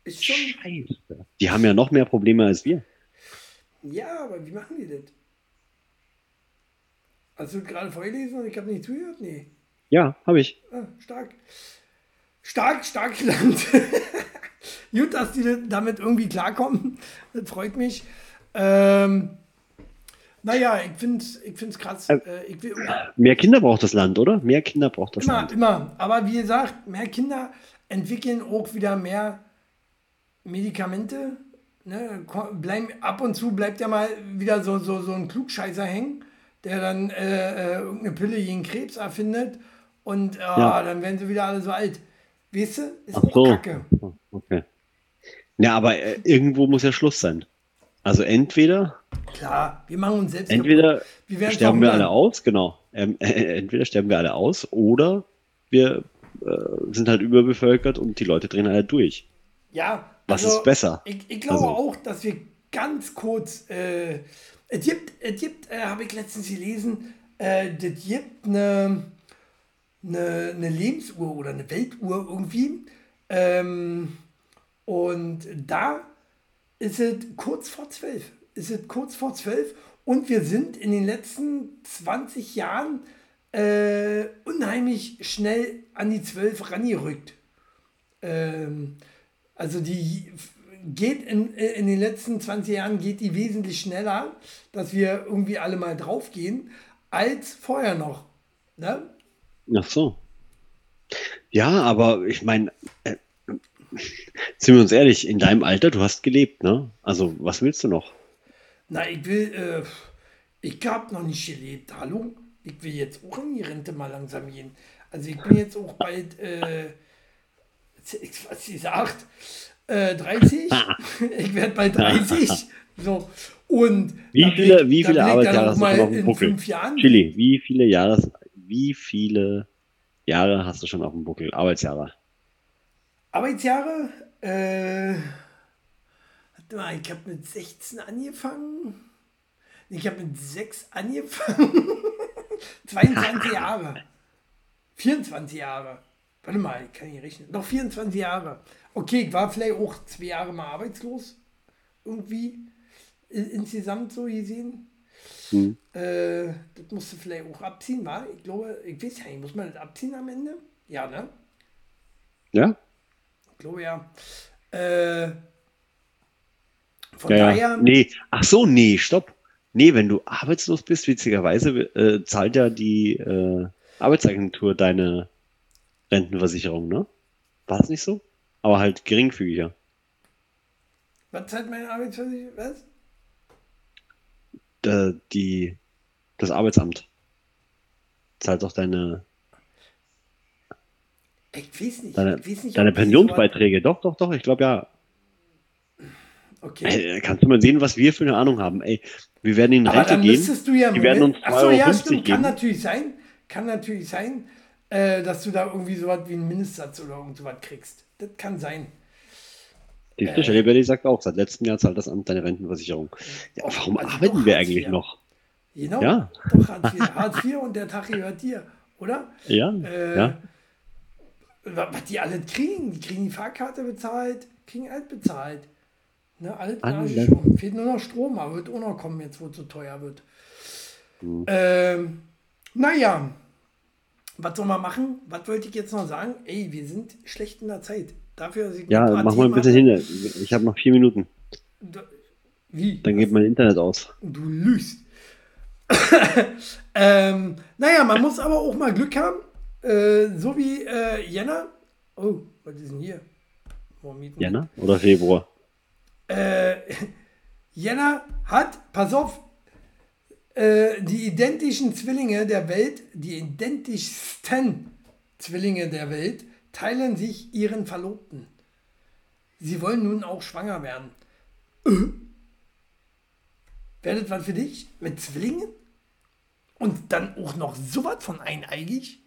Ist schon. Scheiße. Die haben ja noch mehr Probleme als wir. Ja, aber wie machen die das? Hast du gerade vorgelesen und ich habe nicht zugehört? Nee. Ja, habe ich. Ah, stark. Stark, stark Land. Gut, dass die damit irgendwie klarkommen. Das freut mich. Ähm, naja, ich finde es ich find's krass. Äh, ich will, Mehr Kinder braucht das Land, oder? Mehr Kinder braucht das immer, Land. immer. Aber wie gesagt, mehr Kinder entwickeln auch wieder mehr Medikamente. Ne? Bleiben, ab und zu bleibt ja mal wieder so, so, so ein Klugscheißer hängen, der dann äh, äh, irgendeine Pille gegen Krebs erfindet und äh, Ja. dann werden sie wieder alle so alt. Weißt du? Ist Ach auch so. Kacke. Okay. Ja, aber äh, irgendwo muss ja Schluss sein. Also entweder, Klar, wir machen uns selbst entweder. Wir sterben wir alle aus, genau. Ähm, äh, entweder sterben wir alle aus oder wir äh, sind halt überbevölkert und die Leute drehen halt durch. Ja, Was also ist besser? Ich, ich glaube Also- auch, dass wir ganz kurz, äh, es gibt, es gibt äh, habe ich letztens gelesen, äh, das gibt eine, eine, eine Lebensuhr oder eine Weltuhr irgendwie. Ähm, und da ist es kurz vor zwölf. Ist es kurz vor zwölf und wir sind in den letzten 20 Jahren äh, unheimlich schnell an die zwölf rangerückt. Ähm, also die geht in, in den letzten 20 Jahren geht die wesentlich schneller, dass wir irgendwie alle mal draufgehen, als vorher noch. Ne? Ach so. Ja, aber ich meine, äh, sind wir uns ehrlich, in deinem Alter, du hast gelebt, ne? Also, was willst du noch? Na, ich will, äh, ich habe noch nicht gelebt, hallo? Ich will jetzt auch in die Rente mal langsam gehen. Also ich bin jetzt auch bald, äh, was sie sagt, äh, 30. ich werde bald 30. So. Und Wie viele, blick- wie viele Arbeitsjahre hast du schon auf dem Buckel? Chili, wie viele Jahre, wie viele Jahre hast du schon auf dem Buckel? Arbeitsjahre. Arbeitsjahre, äh, warte mal, ich habe mit 16 angefangen. Ich habe mit 6 angefangen. 22 Jahre. 24 Jahre. Warte mal, ich kann nicht rechnen. Noch 24 Jahre. Okay, ich war vielleicht auch zwei Jahre mal arbeitslos. Irgendwie. In- Insgesamt so gesehen. Hm. Äh, das musst du vielleicht auch abziehen, war? Ich glaube, ich weiß ja nicht, muss man das abziehen am Ende? Ja, ne? Ja? Glaube ja. Äh, von Ja, daher. Nee, ach so, nee, stopp. Nee, wenn du arbeitslos bist, witzigerweise, äh, zahlt ja die äh, Arbeitsagentur deine Rentenversicherung, ne? War das nicht so? Aber halt geringfügiger. was zahlt meine Arbeitsversicherung? Was? Äh, die, das Arbeitsamt zahlt doch deine, Ich weiß nicht. deine, nicht, deine Pensionsbeiträge. Doch, doch, doch, ich glaube ja. Okay. Ey, kannst du mal sehen, was wir für eine Ahnung haben. Ey, wir werden in Aber Rente gehen. müsstest du ja. die werden uns Ach so, ja, 2,50 stimmt. Kann geben. natürlich sein. Kann natürlich sein, äh, dass du da irgendwie sowas wie einen Mindestsatz oder irgend sowas kriegst. Das kann sein. Die Äh. Liberty sagt auch, seit letztem Jahr zahlt das Amt deine Rentenversicherung. Ja, warum also arbeiten wir eigentlich noch? Genau. Ja. Doch, Hartz IV. Hartz IV und der Tag gehört dir, oder? Ja, Äh, ja. Wa- Was die alle kriegen, die kriegen die Fahrkarte bezahlt, kriegen alles bezahlt. Ne, alles Alles. alles schon. Fehlt nur noch Strom, aber wird auch noch kommen, jetzt wo es so teuer wird. Hm. Ähm, naja, was soll man machen? Was wollte ich jetzt noch sagen? Ey, wir sind schlecht in der Zeit. Dafür, Ja, mach mal ein bisschen hin. Ich habe noch vier Minuten. Wie? Dann geht mein Internet aus. Du lügst. ähm, naja, man muss aber auch mal Glück haben. Äh, so wie äh, Jänner. Oh, was ist denn hier? Mormiten. Jänner oder Februar? Äh, Jänner hat, pass auf, äh, die identischen Zwillinge der Welt, die identischsten Zwillinge der Welt, teilen sich ihren Verlobten. Sie wollen nun auch schwanger werden. Äh? Das was für dich? Mit Zwillingen? Und dann auch noch sowas von eineigig?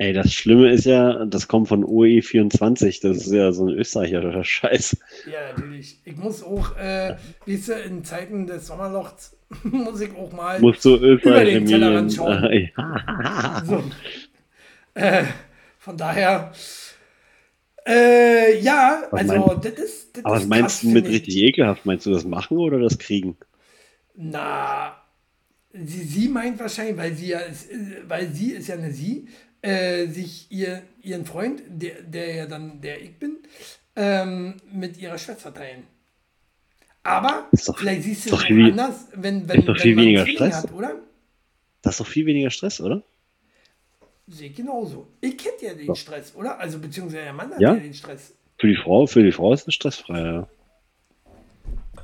Ey, das Schlimme ist ja, das kommt von OE24. Das ist ja so ein österreichischer Scheiß. Ja, natürlich. Ich muss auch, äh, weißt du, in Zeiten des Sommerlochs muss ich auch mal Musst du über den Tellerrand schauen. Äh, ja. So. Äh, von daher, äh, ja, Was also meinst- das ist. Das Aber was meinst du mit ich. richtig ekelhaft? Meinst du das machen oder das kriegen? Na, sie, sie meint wahrscheinlich, weil sie ja ist, äh, weil sie ist ja eine sie, äh, sich ihr, ihren Freund, der, der ja dann der ich bin, ähm, mit ihrer Schwester teilen. Aber doch- vielleicht siehst du es anders, wenn, wenn, ist doch wenn viel man weniger Stress. hat, oder? Das ist doch viel weniger Stress, oder? Sehe genauso. Ich kenne ja den. Stress, oder? Also beziehungsweise der Mann hat Ja? ja den Stress. Für die Frau, für die Frau ist es stressfrei, ja.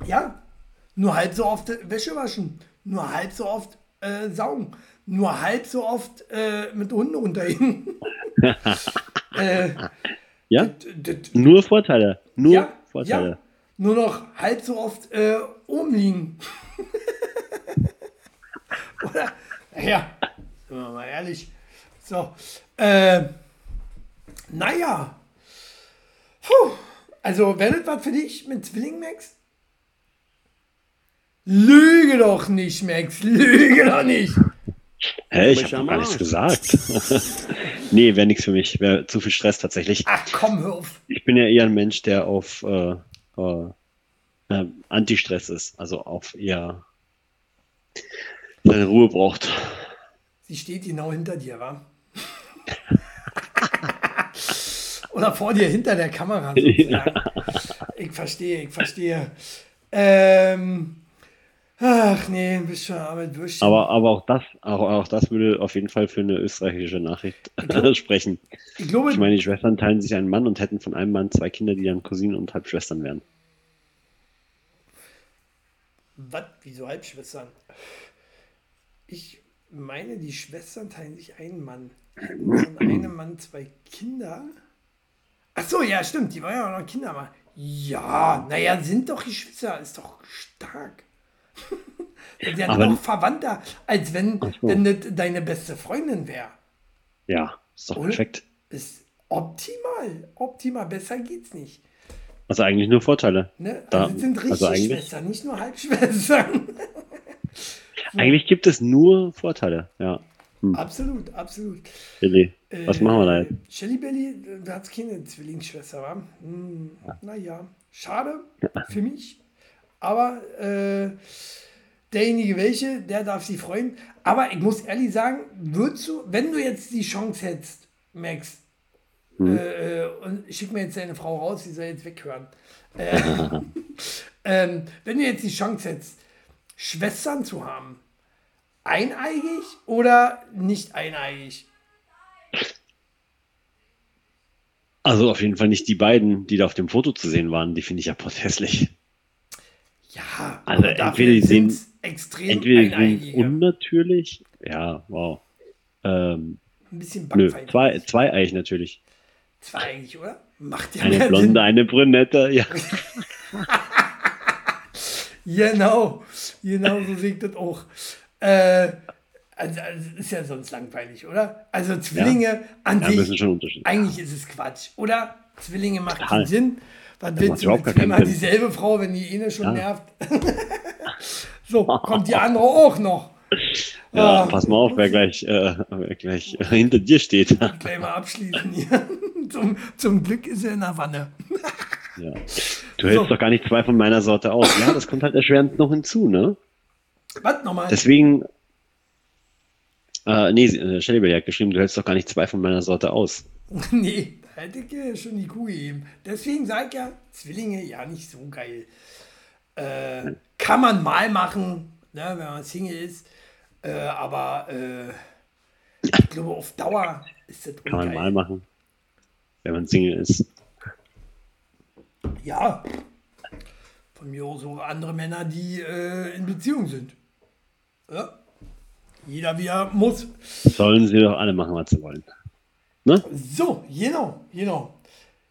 Ja, nur halb so oft Wäsche waschen, nur halb so oft äh, saugen, nur halb so oft äh, mit Hunden unterhängen. äh, Ja? Nur Vorteile. Nur ja, Vorteile. ja, nur noch halb so oft äh, oben liegen. Oder? Ja, sind wir mal ehrlich. So, äh, naja. Puh. Also, wäre das was für dich mit Zwillingen, Max? Lüge doch nicht, Max. Lüge doch nicht. Hä, ich habe gar nichts gesagt. nee, wäre nichts für mich. Wäre zu viel Stress tatsächlich. Ach komm, hör auf. Ich bin ja eher ein Mensch, der auf äh, äh, äh, Anti-Stress ist. Also auf eher seine Ruhe braucht. Sie steht genau hinter dir, wa? Oder vor dir, hinter der Kamera. sozusagen. Ich verstehe, ich verstehe. Ähm, ach nee, bist schon Arbeit, Würstchen. Aber, aber auch das, auch, auch das würde auf jeden Fall für eine österreichische Nachricht sprechen. ich glaube, Ich meine, die Schwestern teilen sich einen Mann und hätten von einem Mann zwei Kinder, die dann Cousinen und Halbschwestern wären. was? Wieso Halbschwestern? Ich meine, die Schwestern teilen sich einen Mann. Von einem Mann zwei Kinder? Ach so, ja, stimmt, die war ja auch noch Kinder mal. Ja, naja, sind doch Geschwister, ist doch stark. Ja Aber- noch verwandter, als wenn, so. wenn das deine beste Freundin wäre. Ja, ist doch Oder? perfekt. Ist optimal. Optimal, besser geht's nicht. Also eigentlich nur Vorteile. Ne? Da- Also sind richtig also eigentlich- Schwestern, nicht nur Halbschwestern. Eigentlich gibt es nur Vorteile. Ja, absolut, absolut. Billy. Was machen wir da jetzt? Shelly Belly, du hast keine Zwillingsschwester, wa? Hm, naja, schade für mich. Aber äh, derjenige welche, der darf sich freuen. Aber ich muss ehrlich sagen, würdest du, wenn du jetzt die Chance hättest, Max, äh, äh, und schick mir jetzt deine Frau raus, die soll jetzt weghören. Äh, ähm, wenn du jetzt die Chance hättest, Schwestern zu haben, eineigig oder nicht eineigig? Also auf jeden Fall nicht die beiden, die da auf dem Foto zu sehen waren. Die finde ich ja hässlich. Ja, Also entweder die sehen- extrem Entweder unnatürlich. Ja, wow. Ähm, Ein bisschen nö, zwei, zweieich natürlich. Zweieigig, oder? Macht ja Eine blonde, Sinn. eine brünette. Ja. Genau, genau so ich das auch. Äh, also, also ist ja sonst langweilig, oder? Also Zwillinge an Ja, sich, eigentlich ist es Quatsch, oder? Zwillinge macht Ja. keinen Sinn. Macht willst du mit Sinn. dieselbe Frau, wenn die eine schon Ja. nervt? so, kommt die andere auch noch. Ja, Ah. pass mal auf, wer gleich, äh, wer gleich äh, hinter dir steht. Gleich mal abschließen hier. zum, zum Glück ist er in der Wanne. ja. Du hältst So. doch gar nicht zwei von meiner Sorte aus. Ja, das kommt halt erschwerend noch hinzu, ne? Was nochmal? Deswegen, äh, nee, äh, Shelly hat geschrieben, du hältst doch gar nicht zwei von meiner Sorte aus. Nee, hätte ich ja schon die Kuh gegeben. Deswegen sage ich ja, Zwillinge ja nicht so geil. Äh, kann man mal machen, ne, wenn man Single ist. Äh, aber äh, ich glaube, auf Dauer ist das Kann man mal machen, wenn man Single ist. Ja. Von mir auch so andere Männer, die äh, in Beziehung sind. Ja. Jeder wie er muss. Sollen sie doch alle machen, was sie wollen. Ne? So, genau, genau.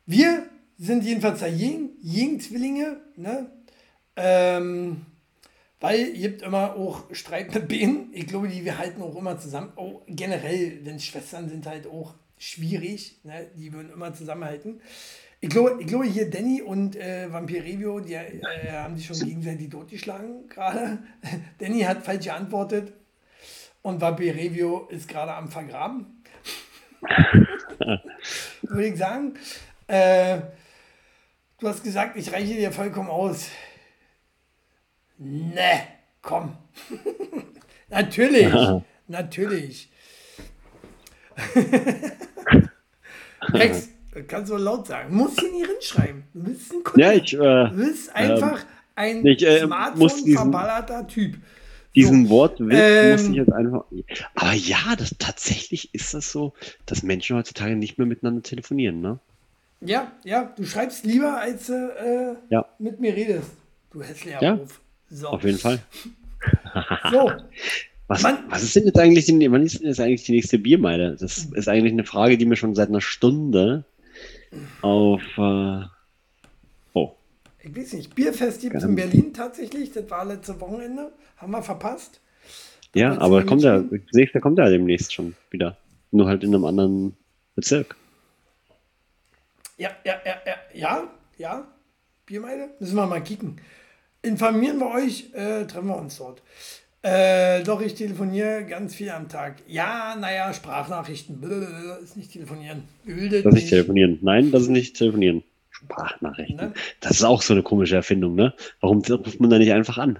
Wir sind jedenfalls der Ying, Ying-Zwillinge, ne? Ähm, weil ihr gibt immer auch Streit mit Behen. Ich glaube, die wir halten auch immer zusammen. Oh, generell, wenn Schwestern sind halt auch schwierig, ne? Die würden immer zusammenhalten. Ich glaube, ich glaube hier Danny und äh, Vampir Revio, die äh, haben sich schon gegenseitig totgeschlagen gerade. Danny hat falsch geantwortet und Vampir Revio ist gerade am Vergraben würde ich sagen. Äh, du hast gesagt, ich reiche dir vollkommen aus. Ne, komm. natürlich, natürlich. Rex, kannst du laut sagen. Du musst hier nie hinschreiben. Du bist ein Kunde. Ja, ich, äh, du bist einfach ein ich, äh, muss Smartphone-verballerter Typ. Diesen Wortwitz ähm, muss ich jetzt einfach. Aber ja, das tatsächlich ist das so, dass Menschen heutzutage nicht mehr miteinander telefonieren, ne? Ja, ja, du schreibst lieber, als du äh, Ja. mit mir redest. Du hässlicher Ja. Ruf. So. Auf jeden Fall. So, Was, Mann. was ist denn jetzt eigentlich die, wann ist denn jetzt eigentlich die nächste Biermeile? Das ist eigentlich eine Frage, die mir schon seit einer Stunde auf äh, ich weiß nicht, Bierfest gibt es Gerne. in Berlin tatsächlich. Das war letzte Wochenende. Haben wir verpasst. ja, wird's aber ja kommt ja, da kommt ja demnächst schon wieder. Nur halt in einem anderen Bezirk. Ja, ja, ja, ja, ja, ja. Biermeile? Müssen wir mal kicken. Informieren wir euch, äh, treffen wir uns dort. Äh, doch, ich telefoniere ganz viel am Tag. Ja, naja, Sprachnachrichten. Blablabla, ist nicht telefonieren. Bildet Das ist nicht telefonieren. Nein, das ist nicht telefonieren. Sprachnachrichten. Ne? Das ist auch so eine komische Erfindung, ne? Warum ruft man da nicht einfach an?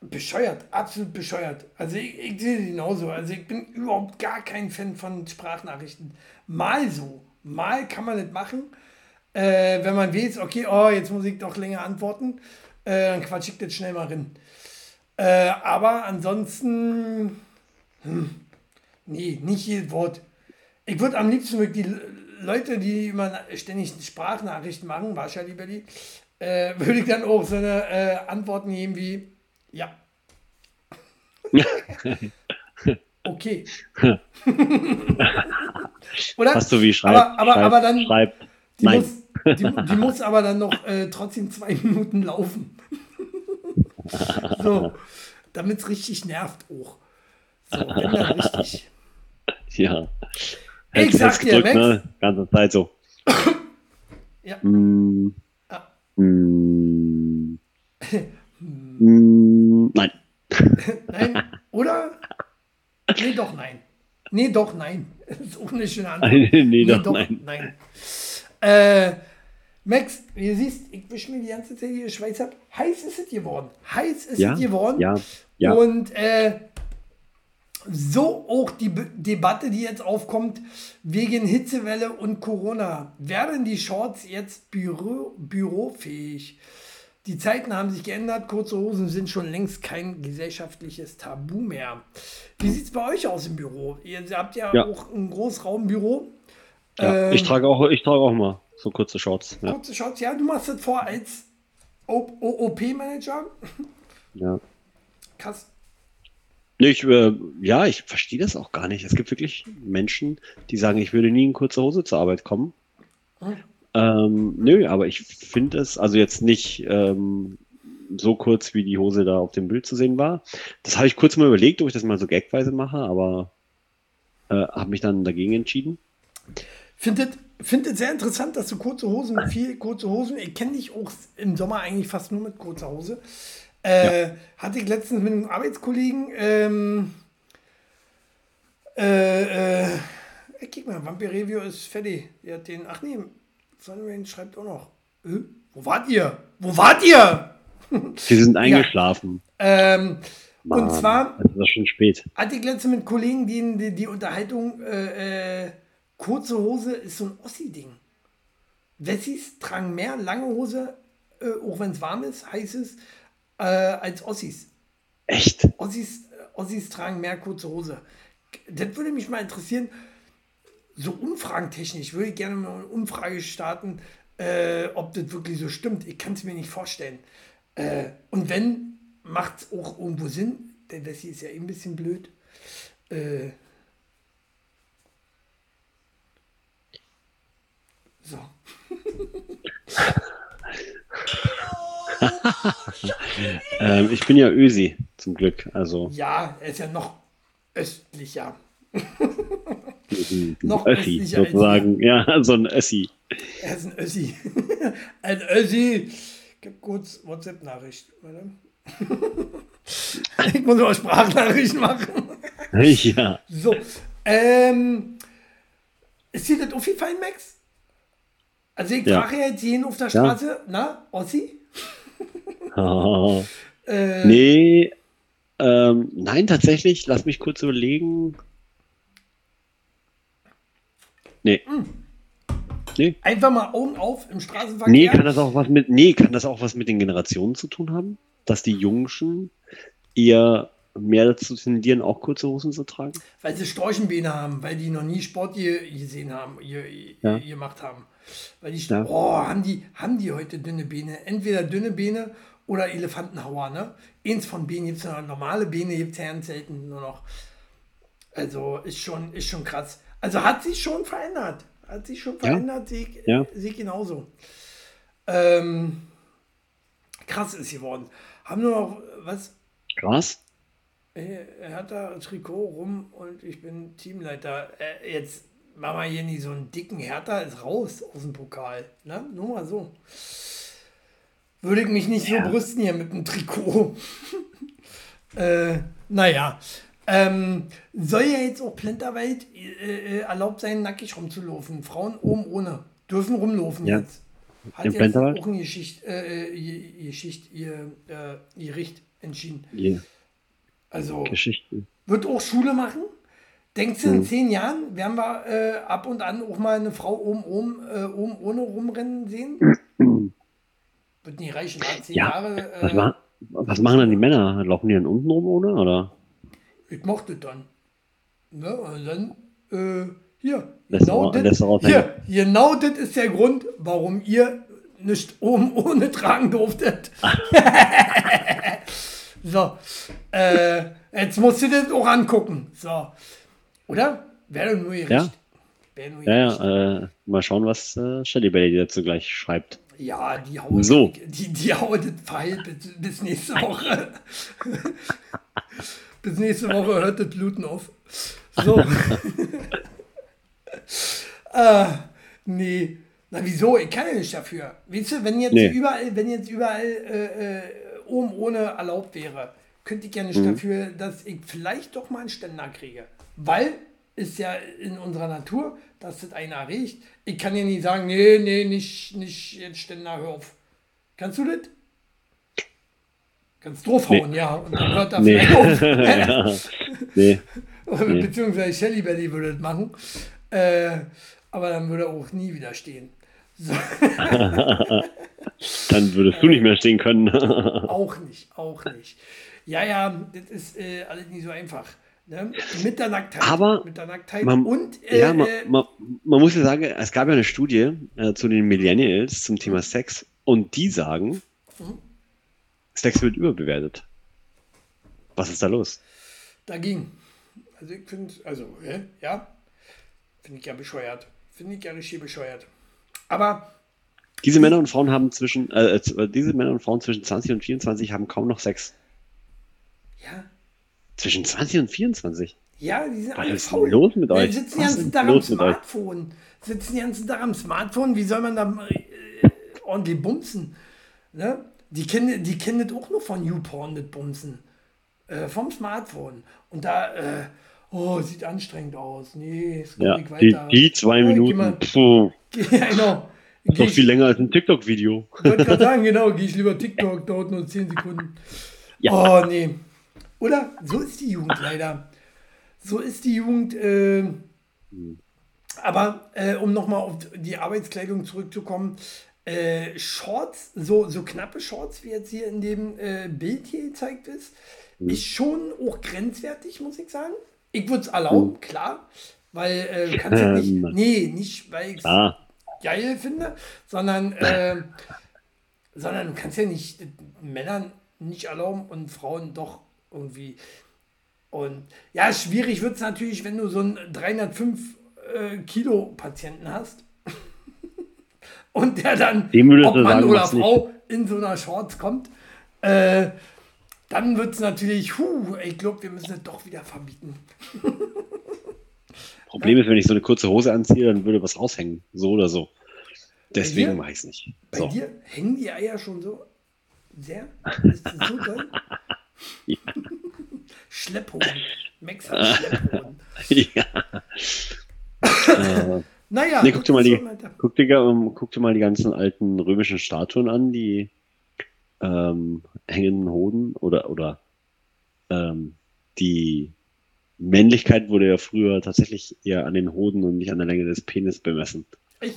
Bescheuert, absolut bescheuert. Also ich, ich sehe es genauso. Also ich bin überhaupt gar kein Fan von Sprachnachrichten. Mal so, mal kann man das machen. Äh, wenn man weiß, okay, oh, jetzt muss ich doch länger antworten, äh, dann quatsch ich das schnell mal rein. Äh, aber ansonsten, hm, nee, nicht jedes Wort. Ich würde am liebsten wirklich die Leute, die immer ständig Sprachnachrichten machen, wahrscheinlich lieber die, äh, würde ich dann auch so eine äh, Antworten geben wie, ja. okay. Oder? Hast du wie schreibt, aber, aber, schreibt, aber dann, schreibt. die, Nein. muss, die, die muss aber dann noch äh, trotzdem zwei Minuten laufen. so, damit es richtig nervt auch. So, richtig. Ja. Ich sag dir, Max. ne? Ganze Zeit so. Ja. Mm, Ja. mm, mm, nein. Nein, oder? Nee, doch, nein. Nee, doch, nein. Das ist auch eine schöne Antwort. Nee, doch, nein. nein. Äh, Max, wie du siehst, ich wische mir die ganze Zeit hier Schweiz ab. Heiß ist es geworden. Heiß ist Ja, es geworden. ja, ja. Und äh, so auch die Be Debatte, die jetzt aufkommt, wegen Hitzewelle und Corona. Werden die Shorts jetzt büro bürofähig? Die Zeiten haben sich geändert, kurze Hosen sind schon längst kein gesellschaftliches Tabu mehr. Wie sieht es bei euch aus im Büro? Ihr habt ja, Ja. auch ein Großraumbüro. Ja, Ähm, ich trage auch, ich trage auch mal so kurze Shorts. Ja, Kurze Shorts, ja, du machst das vor als OOP-Manager. ja. Krass. Nee, ich, äh, ja, ich verstehe das auch gar nicht. Es gibt wirklich Menschen, die sagen, ich würde nie in kurzer Hose zur Arbeit kommen. Ähm, nö, aber ich finde es, also jetzt nicht ähm, so kurz, wie die Hose da auf dem Bild zu sehen war. Das habe ich kurz mal überlegt, ob ich das mal so gagweise mache, aber äh, habe mich dann dagegen entschieden. Findet findet sehr interessant, dass du kurze Hosen, viel kurze Hosen. Ich kenne dich auch im Sommer eigentlich fast nur mit kurzer Hose. Äh, Hatte ich letztens mit einem Arbeitskollegen. Ähm, äh, äh, ey, guck mal, Vampir Review ist fertig. Hat den. Ach nee, Sunrain schreibt auch noch. Äh, wo wart ihr? Wo wart ihr? Sie sind eingeschlafen. Ähm, und Mann, zwar Es ist schon spät. hatte ich letztens mit Kollegen die, die, die Unterhaltung, äh, äh, kurze Hose ist so ein Ossi-Ding. Wessis tragen mehr lange Hose, auch wenn es warm ist, heiß ist, äh, als Ossis. Echt? Ossis, äh, Ossis tragen mehr kurze Hose. Das würde mich mal interessieren, so umfragentechnisch würde ich gerne mal eine Umfrage starten, äh, ob das wirklich so stimmt. Ich kann es mir nicht vorstellen. Äh, und wenn, macht es auch irgendwo Sinn, denn das hier ist ja eh ein bisschen blöd. Äh, so. Ähm, ich bin ja Ösi, zum Glück. Also Ja, er ist ja noch östlicher. ein noch Össi östlicher sozusagen. Ja, so ein Össi. Er ist ein Össi. ein Össi. Gib kurz WhatsApp-Nachricht. Ich muss mal Sprachnachrichten machen. ja. So. Ähm, ist dir das aufgefallen, Max? Also ich Ja. frage ja jetzt jeden auf der Straße, na, Ossi? Äh, Nee, ähm, nein, tatsächlich, lass mich kurz überlegen. Nee. Nee. Einfach mal Augen auf im Straßenverkehr. Nee, kann das auch was mit, nee, kann das auch was mit den Generationen zu tun haben? Dass die Jungschen eher mehr dazu tendieren, auch kurze Hosen zu tragen? Weil sie Storchenbeine haben, weil die noch nie Sport ge- gesehen haben, ge- Ja. gemacht haben. Weil die, Ja. oh, haben die, haben die heute dünne Beine? Entweder dünne Beine oder Elefantenhauer, ne? Eins von Beinen gibt es noch, normale Beine gibt es ja ganz selten nur noch. Also ist schon, ist schon krass. Also hat sich schon verändert. Hat sich schon verändert, sehe ich, Ja. ich genauso. Ähm, krass ist geworden. Haben nur noch was? Krass. Äh, Er hat da ein Trikot rum und ich bin Teamleiter. Äh, jetzt machen wir hier nicht so einen dicken Hertha ist raus aus dem Pokal. Ne? Nur mal so. Würde ich mich nicht so brüsten hier mit dem Trikot. äh, naja. Ähm, soll ja jetzt auch Plenterwald äh, äh, erlaubt sein, nackig rumzulaufen. Frauen oben ohne. Dürfen rumlaufen Ja. jetzt. Hat Im jetzt Plenterwald? auch eine Geschichte, äh, äh, ihr- Geschichte, ihr, äh, ihr Gericht entschieden. Die Also Geschichten. wird auch Schule machen. Denkst du, in zehn Jahren werden wir äh, ab und an auch mal eine Frau oben, oben, äh, oben ohne rumrennen sehen? Wird nicht reichen, nach zehn Ja, Jahre. Was, Äh, ma was machen dann die Männer? Laufen die dann unten rum, oder? oder? ich mochte dann. Ne? Und dann, äh, hier, genau lässt er das, hier, genau das ist der Grund, warum ihr nicht oben ohne tragen durftet. so, äh, jetzt musst du das auch angucken. So, oder? Wäre nur ihr Ja. Recht. Nur ihr Ja, ja, äh, mal schauen, was äh, Shelly Belly dazu gleich schreibt. Ja, die hauen, So. die, die hauen das verheilt bis, bis nächste Woche. bis nächste Woche hört das Bluten auf. So. äh, nee. Na wieso? Ich kann ja nicht dafür. Weißt du, wenn jetzt Nee. überall, wenn jetzt überall äh, äh, oben ohne erlaubt wäre, könnte ich ja nicht Mhm. dafür, dass ich vielleicht doch mal einen Ständer kriege. Weil ist ja in unserer Natur, dass das einer riecht. Ich kann dir nicht sagen, nee, nee, nicht, nicht jetzt Ständer, hör auf. Kannst du das? Kannst draufhauen, ja. Und dann hört er Nee. vielleicht auf. ja. Nee. Beziehungsweise Shelly Belly würde das machen. Äh, aber dann würde er auch nie wieder stehen. So, Dann würdest du nicht mehr stehen können. auch nicht, auch nicht. Ja, ja, das ist äh, alles nicht so einfach. Ne? Mit der Nacktheit. Aber mit der Nacktheit Man, und äh, ja, man, äh, man, man muss ja sagen, es gab ja eine Studie äh, zu den Millennials zum Thema Sex und die sagen, Mhm. Sex wird überbewertet. Was ist da los? dagegen. Also ich finde, also, hä? ja, finde ich ja bescheuert. Finde ich ja richtig bescheuert. Aber Diese Männer und Frauen haben zwischen, äh, äh, diese Männer und Frauen zwischen 20 und 24 haben kaum noch Sex. ja, Zwischen 20 und 24? Ja, die sind Was alle ist faul. los mit Die euch? sitzen den Was ganzen Tag am mit? Smartphone. Sitzen den ganzen Tag am Smartphone. Wie soll man da äh, ordentlich bumsen? Ne? Die kennen, die kennen das auch nur von YouPorn, das Bumsen. Äh, vom Smartphone. Und da, äh, oh, sieht anstrengend aus. Nee, es Ja, geht nicht die, weiter. die zwei Ja, geh Minuten, mal- puh, Ja, genau. ist doch viel länger als ein TikTok-Video. Ich wollte gerade sagen, genau, gehe ich lieber TikTok, dauert nur 10 Sekunden. Ja. Oh, nee. Oder? So ist die Jugend leider. So ist die Jugend. Äh, aber äh, um nochmal auf die Arbeitskleidung zurückzukommen, äh, Shorts, so, so knappe Shorts, wie jetzt hier in dem äh, Bild hier gezeigt ist, ist schon auch grenzwertig, muss ich sagen. Ich würde es erlauben, klar. Weil äh, du kannst ja nicht, nee, nicht, weil ich Ah, geil finde, sondern, äh, sondern du kannst ja nicht äh, Männern nicht erlauben und Frauen doch irgendwie. Und ja, schwierig wird es natürlich, wenn du so einen 305 äh, Kilo Patienten hast und der dann, ob Mann oder mach's nicht. Frau, in so einer Shorts kommt. Äh, dann wird es natürlich, huh, ich glaube, wir müssen es doch wieder verbieten. Problem ist, wenn ich so eine kurze Hose anziehe, dann würde was raushängen. So oder so. Deswegen mache ich es nicht. Bei So. dir hängen die Eier schon so sehr? Ist das so doll? Ja. Schlepphoden. Max hat Schlepphoden. ja. äh, Naja, nee, guck dir, mal die, guck, dir, ähm, guck dir mal die ganzen alten römischen Statuen an, die ähm, hängenden Hoden oder, oder ähm, die Männlichkeit wurde ja früher tatsächlich eher an den Hoden und nicht an der Länge des Penis bemessen.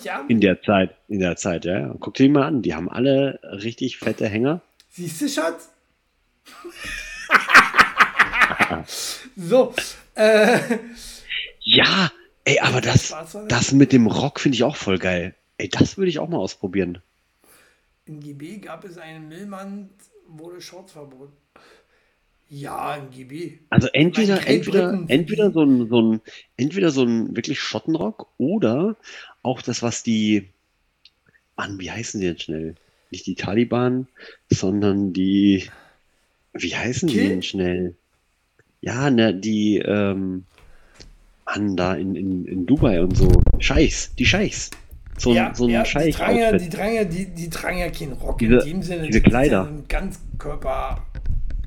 Ja? In der Zeit, in der Zeit, ja. ja. Guck dir die mal an, die haben alle richtig fette Hänger. Siehst du, Schatz? So, äh, Ja, ey, aber das, das? mit dem Rock finde ich auch voll geil. Ey, das würde ich auch mal ausprobieren. in GB gab es einen Millmann, wurde Shorts verboten. Ja, in GB. Also entweder, entweder, entweder so ein, so ein, entweder so ein wirklich Schottenrock oder auch das, was die, Mann, wie heißen die jetzt schnell? Nicht die Taliban, sondern die, wie heißen die Kill? denn schnell? Ja, ne, die, ähm, Mann, da in, in, in Dubai und so. Scheichs, die Scheichs. So ein, so ein ja, die Scheich. tragen ja, die, tragen ja, die, die tragen ja keinen Rock Diese- in dem Sinne. diese Kleider. Ja ein Ganzkörper.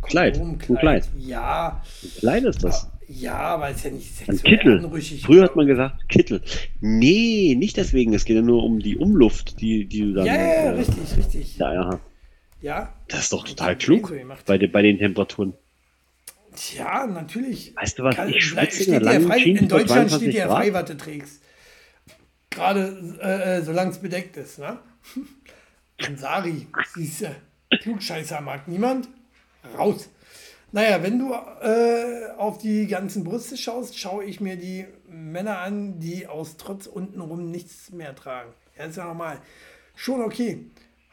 Kleid, ein Kleid. Ja, Klein ist das. ja, aber ist ja nicht Ein sexuell Kittel. anrüchig. Früher hat man gesagt Kittel. Nee, nicht deswegen. Es geht ja nur um die Umluft, die, die du dann. Ja, ja, ja, äh, richtig, richtig. Ja, ja. Ja, Das ist doch total klug bei, de, bei den Temperaturen. Tja, natürlich. Weißt du was? Kann- ich schwitze steht in der frei, in Deutschland 22 steht dir Grad. frei, was du trägst. Gerade äh, äh, solange es bedeckt ist, ne? Ansari, siehst du, Klugscheißer mag niemand. Raus. Naja, wenn du äh, auf die ganzen Brüste schaust, schaue ich mir die Männer an, die aus Trotz untenrum nichts mehr tragen. Ja, ist ja normal. Schon okay.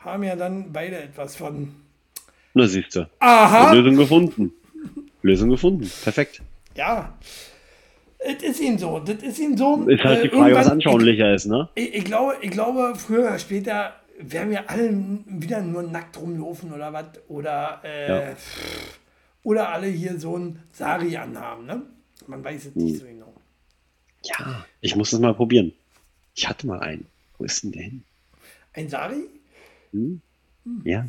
Haben ja dann beide etwas von. Na, siehst du. Aha! Lösung gefunden. Lösung gefunden. Perfekt. Ja. Es ist ihm so. Das ist ihm so. Ist halt Äh, die Frage, was anschaulicher ist, ne? Ich, ich, glaube, ich glaube, früher oder später werden wir alle wieder nur nackt rumlaufen oder was. Oder, äh, Ja. oder alle hier so ein Sari anhaben. Ne? Man weiß es Hm. nicht so genau. Ja. Ich muss das mal probieren. Ich hatte mal einen. Wo ist denn der hin? Ein Sari? Ja.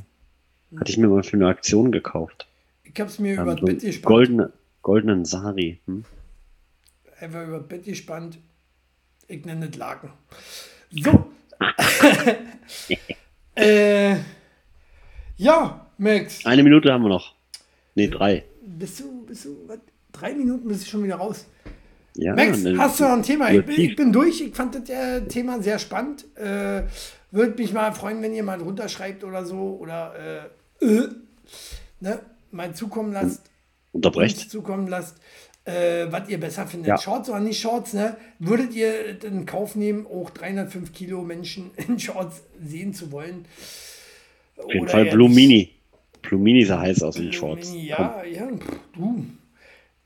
Hatte ich mir mal für eine Aktion gekauft. Ich habe es mir Ähm, über so das Bett gespannt. goldene, goldenen Sari. Hm? Einfach über das Bett gespannt. Ich nenne es Laken. So. äh, ja, Max. Eine Minute haben wir noch. Nee, drei. Bist du, bist du, was? Drei Minuten bist du schon wieder raus. Ja, Max, ne- hast du noch ein Thema? Ich bin, ich bin durch. Ich fand das äh, Thema sehr spannend. Äh, Würde mich mal freuen, wenn ihr mal drunter schreibt oder so. Oder äh, äh, ne, mal zukommen lasst. Unterbrecht. zukommen lasst, äh, was ihr besser findet. Ja. Shorts oder nicht Shorts, ne? Würdet ihr in Kauf nehmen, auch 305 Kilo Menschen in Shorts sehen zu wollen? Auf jeden Fall Blue Mini. Blue Mini sah heiß aus in den Shorts. Ja, ja, pff, du.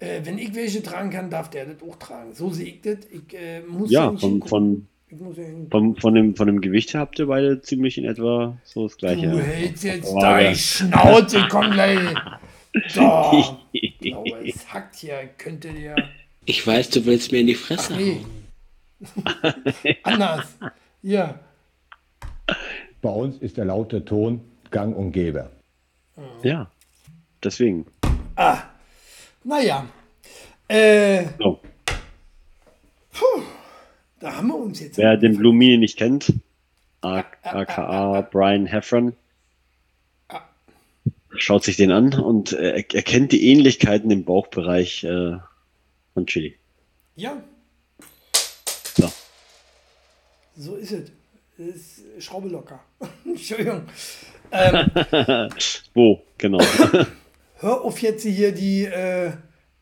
Äh, wenn ich welche tragen kann, darf der das auch tragen. So sehe ich das. Ich äh, muss Ja, von, von, ich muss ja hingucken. von, von, dem, von dem Gewicht habt ihr beide ziemlich in etwa so das gleiche. Du hältst jetzt Frage. deine Schnauze, komm gleich. Da. Blaue, es hackt hier, könnte der. Ich weiß, du willst mir in die Fresse Nee. hauen. Anders. Ja. Bei uns ist der laute Ton gang und gäbe. Ja, deswegen. Naja. Äh, So. Da haben wir uns jetzt. Wer den Blue nicht kennt, aka Brian Heffron, schaut sich den an und erkennt die Ähnlichkeiten im Bauchbereich äh, von Chili. Ja, So. so ist es. Das ist Schraube locker. Entschuldigung. Wo, genau. Hör auf jetzt hier die äh,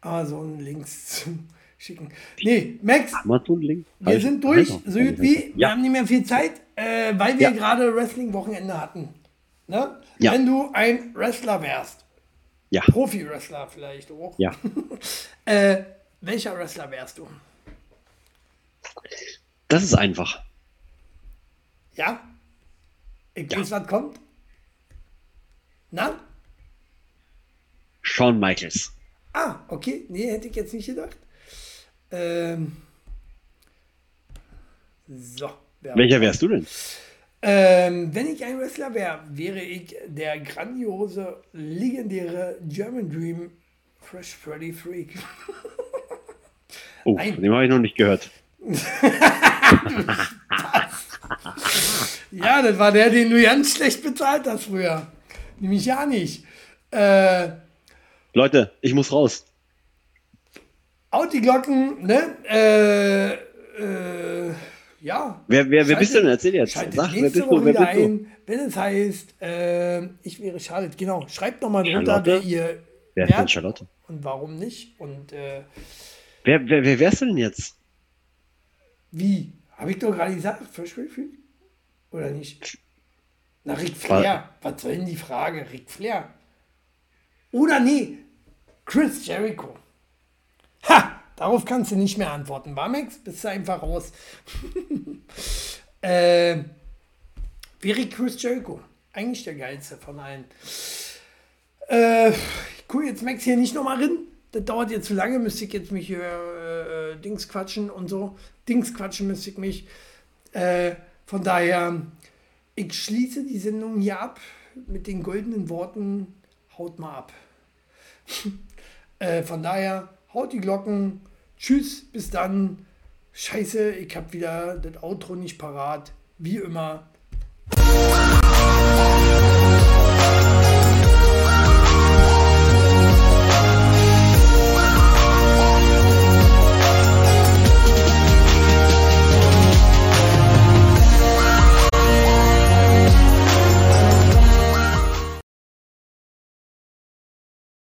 Amazon-Links zu schicken. Nee, Max, Amazon-Link? wir sind durch. So gut wie. Wir Ja. haben nicht mehr viel Zeit, äh, weil wir Ja. gerade Wrestling-Wochenende hatten. Ne? Ja. Wenn du ein Wrestler wärst, Ja, Profi-Wrestler vielleicht auch. ja. Äh, welcher Wrestler wärst du? Das ist einfach. Ja? Ich weiß, was kommt. Na? Shawn Michaels. Ah, okay. Nee, hätte ich jetzt nicht gedacht. Ähm. So. Welcher wärst du denn? Ähm, wenn ich ein Wrestler wäre, wäre ich der grandiose, legendäre German Dream Fresh Freddy Freak. Oh, dem habe ich noch nicht gehört. ja, das war der, den du ganz schlecht bezahlt hast früher. Nämlich ja nicht. Äh, Leute, ich muss raus. Out die Glocken, ne? Äh, äh, ja. Wer, wer, wer bist du denn? Erzähl jetzt. Sag, wer bist du? Wer wieder bist du? ein, wenn es heißt, äh, ich wäre Charlotte. Genau, schreibt doch mal drunter, wer ihr Wer ist denn Charlotte? und warum nicht. Und äh, Wer, wer, wer wärst du denn jetzt? wie? Habe ich doch gerade gesagt, Verschwörung? Oder nicht? Na, Ric Flair. Was soll denn die Frage? Ric Flair. Oder nee, Chris Jericho. Ha! Darauf kannst du nicht mehr antworten. War Max? Bist du einfach raus. äh, wäre Chris Jericho. Eigentlich der geilste von allen. Äh, gucke jetzt Max hier nicht nochmal rein. Das dauert jetzt zu lange. Müsste ich jetzt mich hier äh, Dings quatschen und so. Dings quatschen müsste ich mich. Äh, von daher, ich schließe die Sendung hier ab mit den goldenen Worten: haut mal ab. äh, von daher, haut die Glocken. Tschüss, bis dann. Scheiße, ich habe wieder das Outro nicht parat. Wie immer.